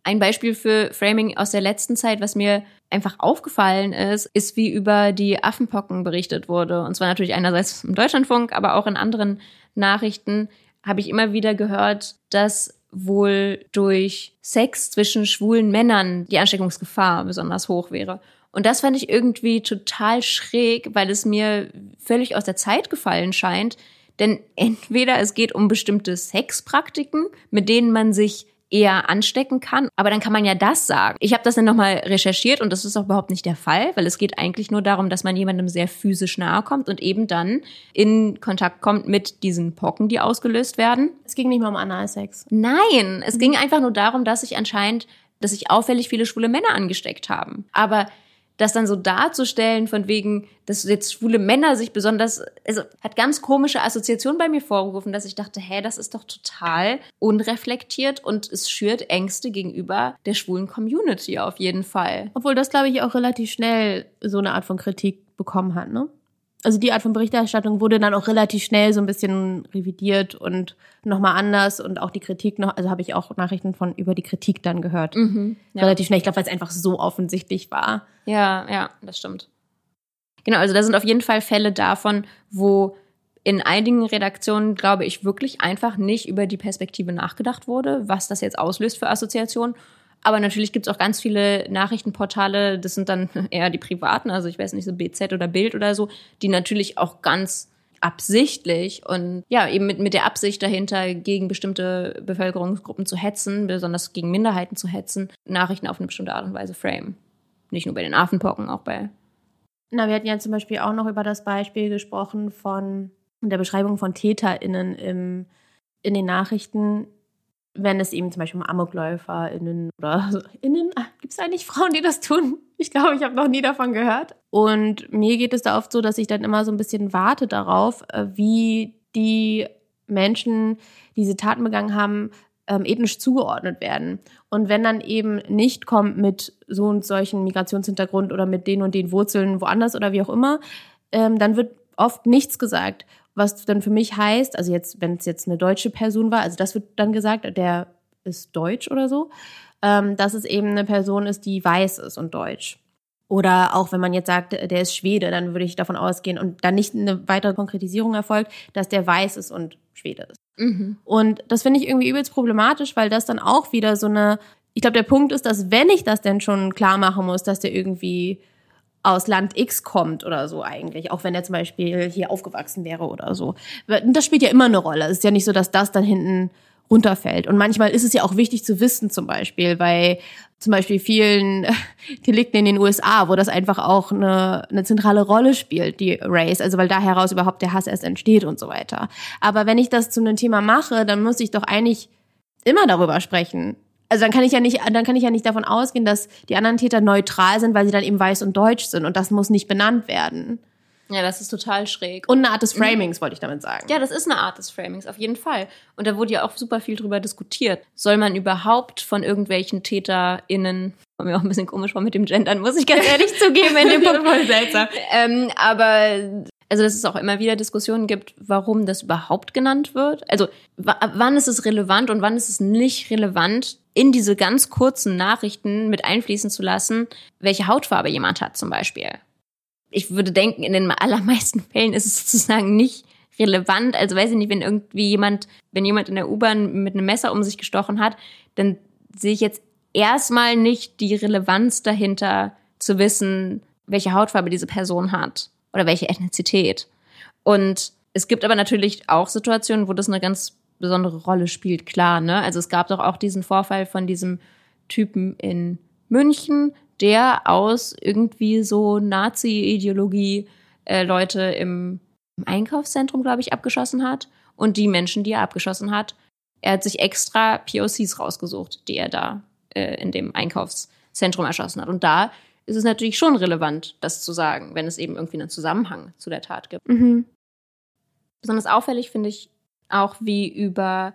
Ein Beispiel für Framing aus der letzten Zeit, was mir einfach aufgefallen ist, ist, wie über die Affenpocken berichtet wurde. Und zwar natürlich einerseits im Deutschlandfunk, aber auch in anderen Nachrichten habe ich immer wieder gehört, dass wohl durch Sex zwischen schwulen Männern die Ansteckungsgefahr besonders hoch wäre. Und das fand ich irgendwie total schräg, weil es mir völlig aus der Zeit gefallen scheint, denn entweder es geht um bestimmte Sexpraktiken, mit denen man sich eher anstecken kann. Aber dann kann man ja das sagen. Ich habe das dann nochmal recherchiert und das ist auch überhaupt nicht der Fall, weil es geht eigentlich nur darum, dass man jemandem sehr physisch nahe kommt und eben dann in Kontakt kommt mit diesen Pocken, die ausgelöst werden. Es ging nicht mal um Analsex. Nein, es ging einfach nur darum, dass sich anscheinend, dass sich auffällig viele schwule Männer angesteckt haben. Aber das dann so darzustellen, von wegen, dass jetzt schwule Männer sich besonders, also hat ganz komische Assoziationen bei mir vorgerufen, dass ich dachte, hä, das ist doch total unreflektiert und es schürt Ängste gegenüber der schwulen Community auf jeden Fall. Obwohl das, glaube ich, auch relativ schnell so eine Art von Kritik bekommen hat, ne? Also die Art von Berichterstattung wurde dann auch relativ schnell so ein bisschen revidiert und nochmal anders und auch die Kritik noch, also habe ich auch Nachrichten von über die Kritik dann gehört. Mhm, ja. Relativ schnell, ich glaube, weil es einfach so offensichtlich war. Ja, ja, das stimmt. Genau, also da sind auf jeden Fall Fälle davon, wo in einigen Redaktionen, glaube ich, wirklich einfach nicht über die Perspektive nachgedacht wurde, was das jetzt auslöst für Assoziationen. Aber natürlich gibt es auch ganz viele Nachrichtenportale, das sind dann <laughs> eher die privaten, also ich weiß nicht, so BZ oder Bild oder so, die natürlich auch ganz absichtlich und ja, eben mit, mit der Absicht dahinter, gegen bestimmte Bevölkerungsgruppen zu hetzen, besonders gegen Minderheiten zu hetzen, Nachrichten auf eine bestimmte Art und Weise frame. Nicht nur bei den Affenpocken, auch bei. Na, wir hatten ja zum Beispiel auch noch über das Beispiel gesprochen von der Beschreibung von TäterInnen im, in den Nachrichten, wenn es eben zum Beispiel um AmokläuferInnen oder so, innen, ah, gibt es eigentlich Frauen, die das tun? Ich glaube, ich habe noch nie davon gehört. Und mir geht es da oft so, dass ich dann immer so ein bisschen warte darauf, äh, wie die Menschen, die diese Taten begangen haben, ähm, ethnisch zugeordnet werden. Und wenn dann eben nicht kommt mit so und solchen Migrationshintergrund oder mit den und den Wurzeln woanders oder wie auch immer, ähm, dann wird oft nichts gesagt was dann für mich heißt, also jetzt, wenn es jetzt eine deutsche Person war, also das wird dann gesagt, der ist deutsch oder so, ähm, dass es eben eine Person ist, die weiß ist und deutsch. Oder auch wenn man jetzt sagt, der ist Schwede, dann würde ich davon ausgehen und dann nicht eine weitere Konkretisierung erfolgt, dass der weiß ist und Schwede ist. Mhm. Und das finde ich irgendwie übelst problematisch, weil das dann auch wieder so eine, ich glaube, der Punkt ist, dass wenn ich das denn schon klar machen muss, dass der irgendwie aus Land X kommt oder so eigentlich, auch wenn er zum Beispiel hier aufgewachsen wäre oder so. Das spielt ja immer eine Rolle. Es ist ja nicht so, dass das dann hinten runterfällt. Und manchmal ist es ja auch wichtig zu wissen, zum Beispiel, bei zum Beispiel vielen <laughs> Delikten in den USA, wo das einfach auch eine, eine zentrale Rolle spielt, die Race, also weil da heraus überhaupt der Hass erst entsteht und so weiter. Aber wenn ich das zu einem Thema mache, dann muss ich doch eigentlich immer darüber sprechen also dann kann ich ja nicht, dann kann ich ja nicht davon ausgehen, dass die anderen Täter neutral sind, weil sie dann eben weiß und deutsch sind und das muss nicht benannt werden. Ja, das ist total schräg. Und eine Art des mhm. Framings, mhm. wollte ich damit sagen. Ja, das ist eine Art des Framings, auf jeden Fall. Und da wurde ja auch super viel drüber diskutiert. Soll man überhaupt von irgendwelchen TäterInnen, war mir auch ein bisschen komisch vor mit dem Gendern, muss ich ganz ehrlich <laughs> zugeben, in dem Punkt voll seltsam. Ähm, aber also dass es auch immer wieder Diskussionen gibt, warum das überhaupt genannt wird. Also wann ist es relevant und wann ist es nicht relevant, in diese ganz kurzen Nachrichten mit einfließen zu lassen, welche Hautfarbe jemand hat zum Beispiel. Ich würde denken, in den allermeisten <laughs> Fällen ist es sozusagen nicht relevant. Also weiß ich nicht, wenn irgendwie jemand, wenn jemand in der U-Bahn mit einem Messer um sich gestochen hat, dann sehe ich jetzt erstmal nicht die Relevanz dahinter zu wissen, welche Hautfarbe diese Person hat oder welche Ethnizität. Und es gibt aber natürlich auch Situationen, wo das eine ganz besondere Rolle spielt, klar, ne? Also es gab doch auch diesen Vorfall von diesem Typen in München, der aus irgendwie so Nazi-Ideologie äh, Leute im, im Einkaufszentrum, glaube ich, abgeschossen hat. Und die Menschen, die er abgeschossen hat, er hat sich extra POCs rausgesucht, die er da äh, in dem Einkaufszentrum erschossen hat. Und da ist es natürlich schon relevant, das zu sagen, wenn es eben irgendwie einen Zusammenhang zu der Tat gibt. Mhm. Besonders auffällig finde ich auch, wie über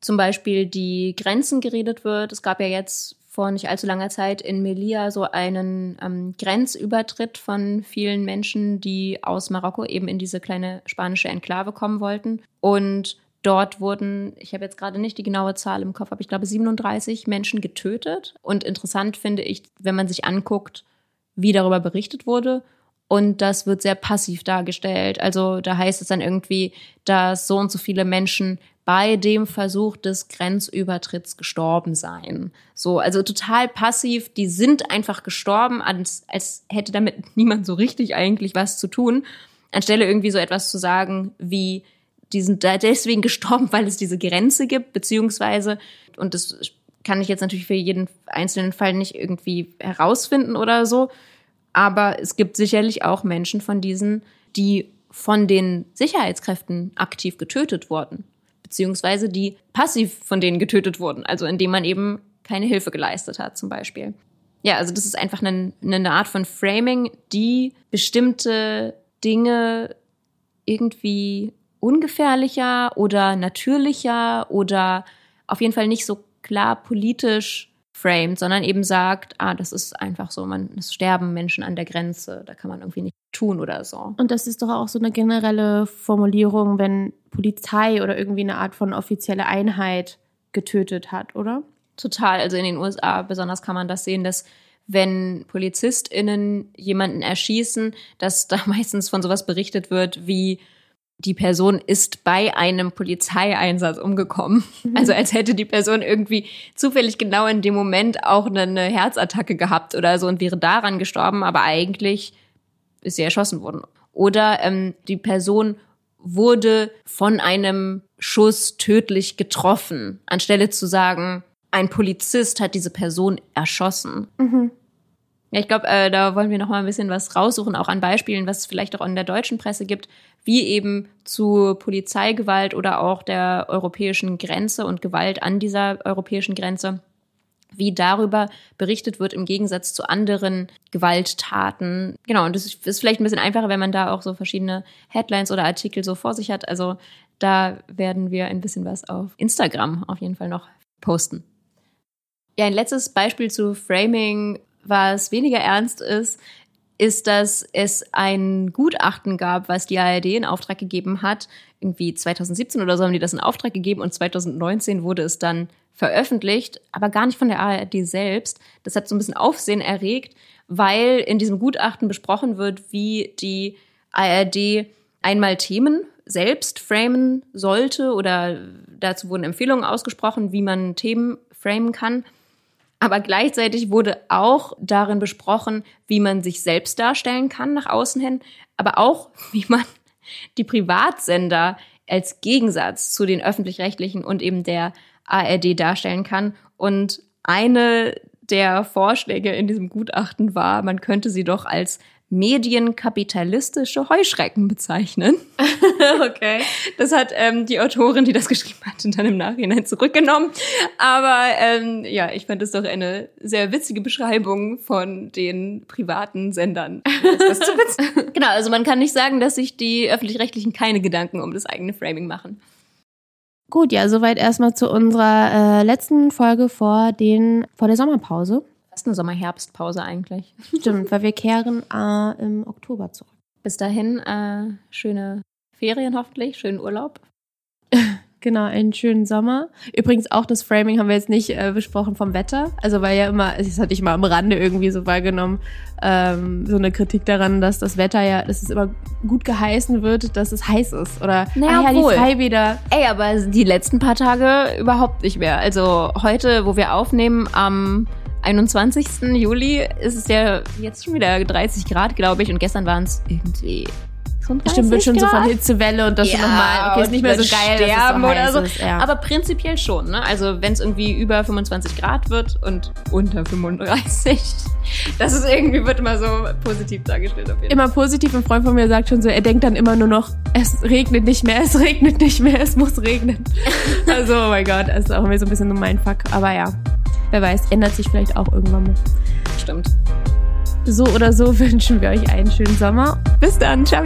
zum Beispiel die Grenzen geredet wird. Es gab ja jetzt vor nicht allzu langer Zeit in Melilla so einen ähm, Grenzübertritt von vielen Menschen, die aus Marokko eben in diese kleine spanische Enklave kommen wollten. Und dort wurden, ich habe jetzt gerade nicht die genaue Zahl im Kopf, aber ich glaube 37 Menschen getötet. Und interessant finde ich, wenn man sich anguckt, wie darüber berichtet wurde. Und das wird sehr passiv dargestellt. Also da heißt es dann irgendwie, dass so und so viele Menschen bei dem Versuch des Grenzübertritts gestorben sein. So, also total passiv. Die sind einfach gestorben, als, als hätte damit niemand so richtig eigentlich was zu tun. Anstelle irgendwie so etwas zu sagen wie, die sind da deswegen gestorben, <laughs> weil es diese Grenze gibt, beziehungsweise, und das kann ich jetzt natürlich für jeden einzelnen Fall nicht irgendwie herausfinden oder so, aber es gibt sicherlich auch Menschen von diesen, die von den Sicherheitskräften aktiv getötet wurden beziehungsweise die passiv von denen getötet wurden, also indem man eben keine Hilfe geleistet hat zum Beispiel. Ja, also das ist einfach eine, eine Art von Framing, die bestimmte Dinge irgendwie ungefährlicher oder natürlicher oder auf jeden Fall nicht so klar politisch framed, sondern eben sagt, ah, das ist einfach so, man, es sterben Menschen an der Grenze, da kann man irgendwie nicht tun oder so. Und das ist doch auch so eine generelle Formulierung, wenn Polizei oder irgendwie eine Art von offizielle Einheit getötet hat, oder? Total. Also in den USA besonders kann man das sehen, dass wenn PolizistInnen jemanden erschießen, dass da <laughs> meistens von sowas berichtet wird wie die Person ist bei einem Polizeieinsatz umgekommen. Mhm. Also als hätte die Person irgendwie zufällig genau in dem Moment auch eine Herzattacke gehabt oder so und wäre daran gestorben, aber eigentlich ist sie erschossen worden. Oder ähm, die Person wurde von einem Schuss tödlich getroffen, anstelle zu sagen, ein Polizist hat diese Person erschossen. Mhm. Ja, ich glaube, äh, da wollen wir noch mal ein bisschen was raussuchen, auch an Beispielen, was es vielleicht auch in der deutschen Presse gibt, wie eben zu Polizeigewalt oder auch der europäischen Grenze und Gewalt an dieser europäischen Grenze wie darüber berichtet wird im Gegensatz zu anderen Gewalttaten. Genau, und das ist vielleicht ein bisschen einfacher, wenn man da auch so verschiedene Headlines oder Artikel so vor sich hat. Also da werden wir ein bisschen was auf Instagram auf jeden Fall noch posten. Ja, ein letztes Beispiel zu Framing, was weniger ernst ist, ist, dass es ein Gutachten gab, was die ARD in Auftrag gegeben hat. Irgendwie 2017 oder so haben die das in Auftrag gegeben und 2019 wurde es dann veröffentlicht, aber gar nicht von der ARD selbst. Das hat so ein bisschen Aufsehen erregt, weil in diesem Gutachten besprochen wird, wie die ARD einmal Themen selbst framen sollte oder dazu wurden Empfehlungen ausgesprochen, wie man Themen framen kann. Aber gleichzeitig wurde auch darin besprochen, wie man sich selbst darstellen kann nach außen hin, aber auch, <laughs> wie man die Privatsender als Gegensatz zu den öffentlich-rechtlichen und eben der ARD darstellen kann. Und eine der Vorschläge in diesem Gutachten war, man könnte sie doch als medienkapitalistische Heuschrecken bezeichnen. <laughs> okay. Das hat ähm, die Autorin, die das geschrieben hat, dann im Nachhinein zurückgenommen. Aber ähm, ja, ich fand es doch eine sehr witzige Beschreibung von den privaten Sendern. <laughs> Das zu genau, also man kann nicht sagen, dass sich die öffentlich-rechtlichen keine Gedanken um das eigene Framing machen. Gut, ja, soweit erstmal zu unserer äh, letzten Folge vor, den, vor der Sommerpause. Fast eine Sommer-Herbstpause eigentlich. Stimmt, weil wir kehren äh, im Oktober zurück. Bis dahin, äh, schöne Ferien hoffentlich, schönen Urlaub. <laughs> Genau, einen schönen Sommer. Übrigens auch das Framing haben wir jetzt nicht äh, besprochen vom Wetter. Also weil ja immer, das hatte ich mal am Rande irgendwie so wahrgenommen, ähm, so eine Kritik daran, dass das Wetter ja, dass es immer gut geheißen wird, dass es heiß ist. Oder Naja, ah ja, obwohl. die Freibäder. Ey, aber die letzten paar Tage überhaupt nicht mehr. Also heute, wo wir aufnehmen, am 21. Juli, ist es ja jetzt schon wieder 30 Grad, glaube ich. Und gestern waren es irgendwie 35 Stimmt, wird schon so von Grad. Hitzewelle und das schon nochmal, okay, ist nicht mehr so geil, sterben so oder so. ist. Ja. Aber prinzipiell schon, ne? Also wenn es irgendwie über 25 Grad wird und unter 35, <laughs> das ist irgendwie, wird immer so positiv dargestellt auf jeden Fall. immer positiv. Ein Freund von mir sagt schon so, er denkt dann immer nur noch, es regnet nicht mehr, <laughs> es regnet nicht mehr, es muss regnen. <laughs> also, oh mein Gott, das ist auch immer so ein bisschen nur mein Fuck. Aber ja, Wer weiß, ändert sich vielleicht auch irgendwann mal. Stimmt. So oder so <laughs> wünschen wir euch einen schönen Sommer. Bis dann, ciao.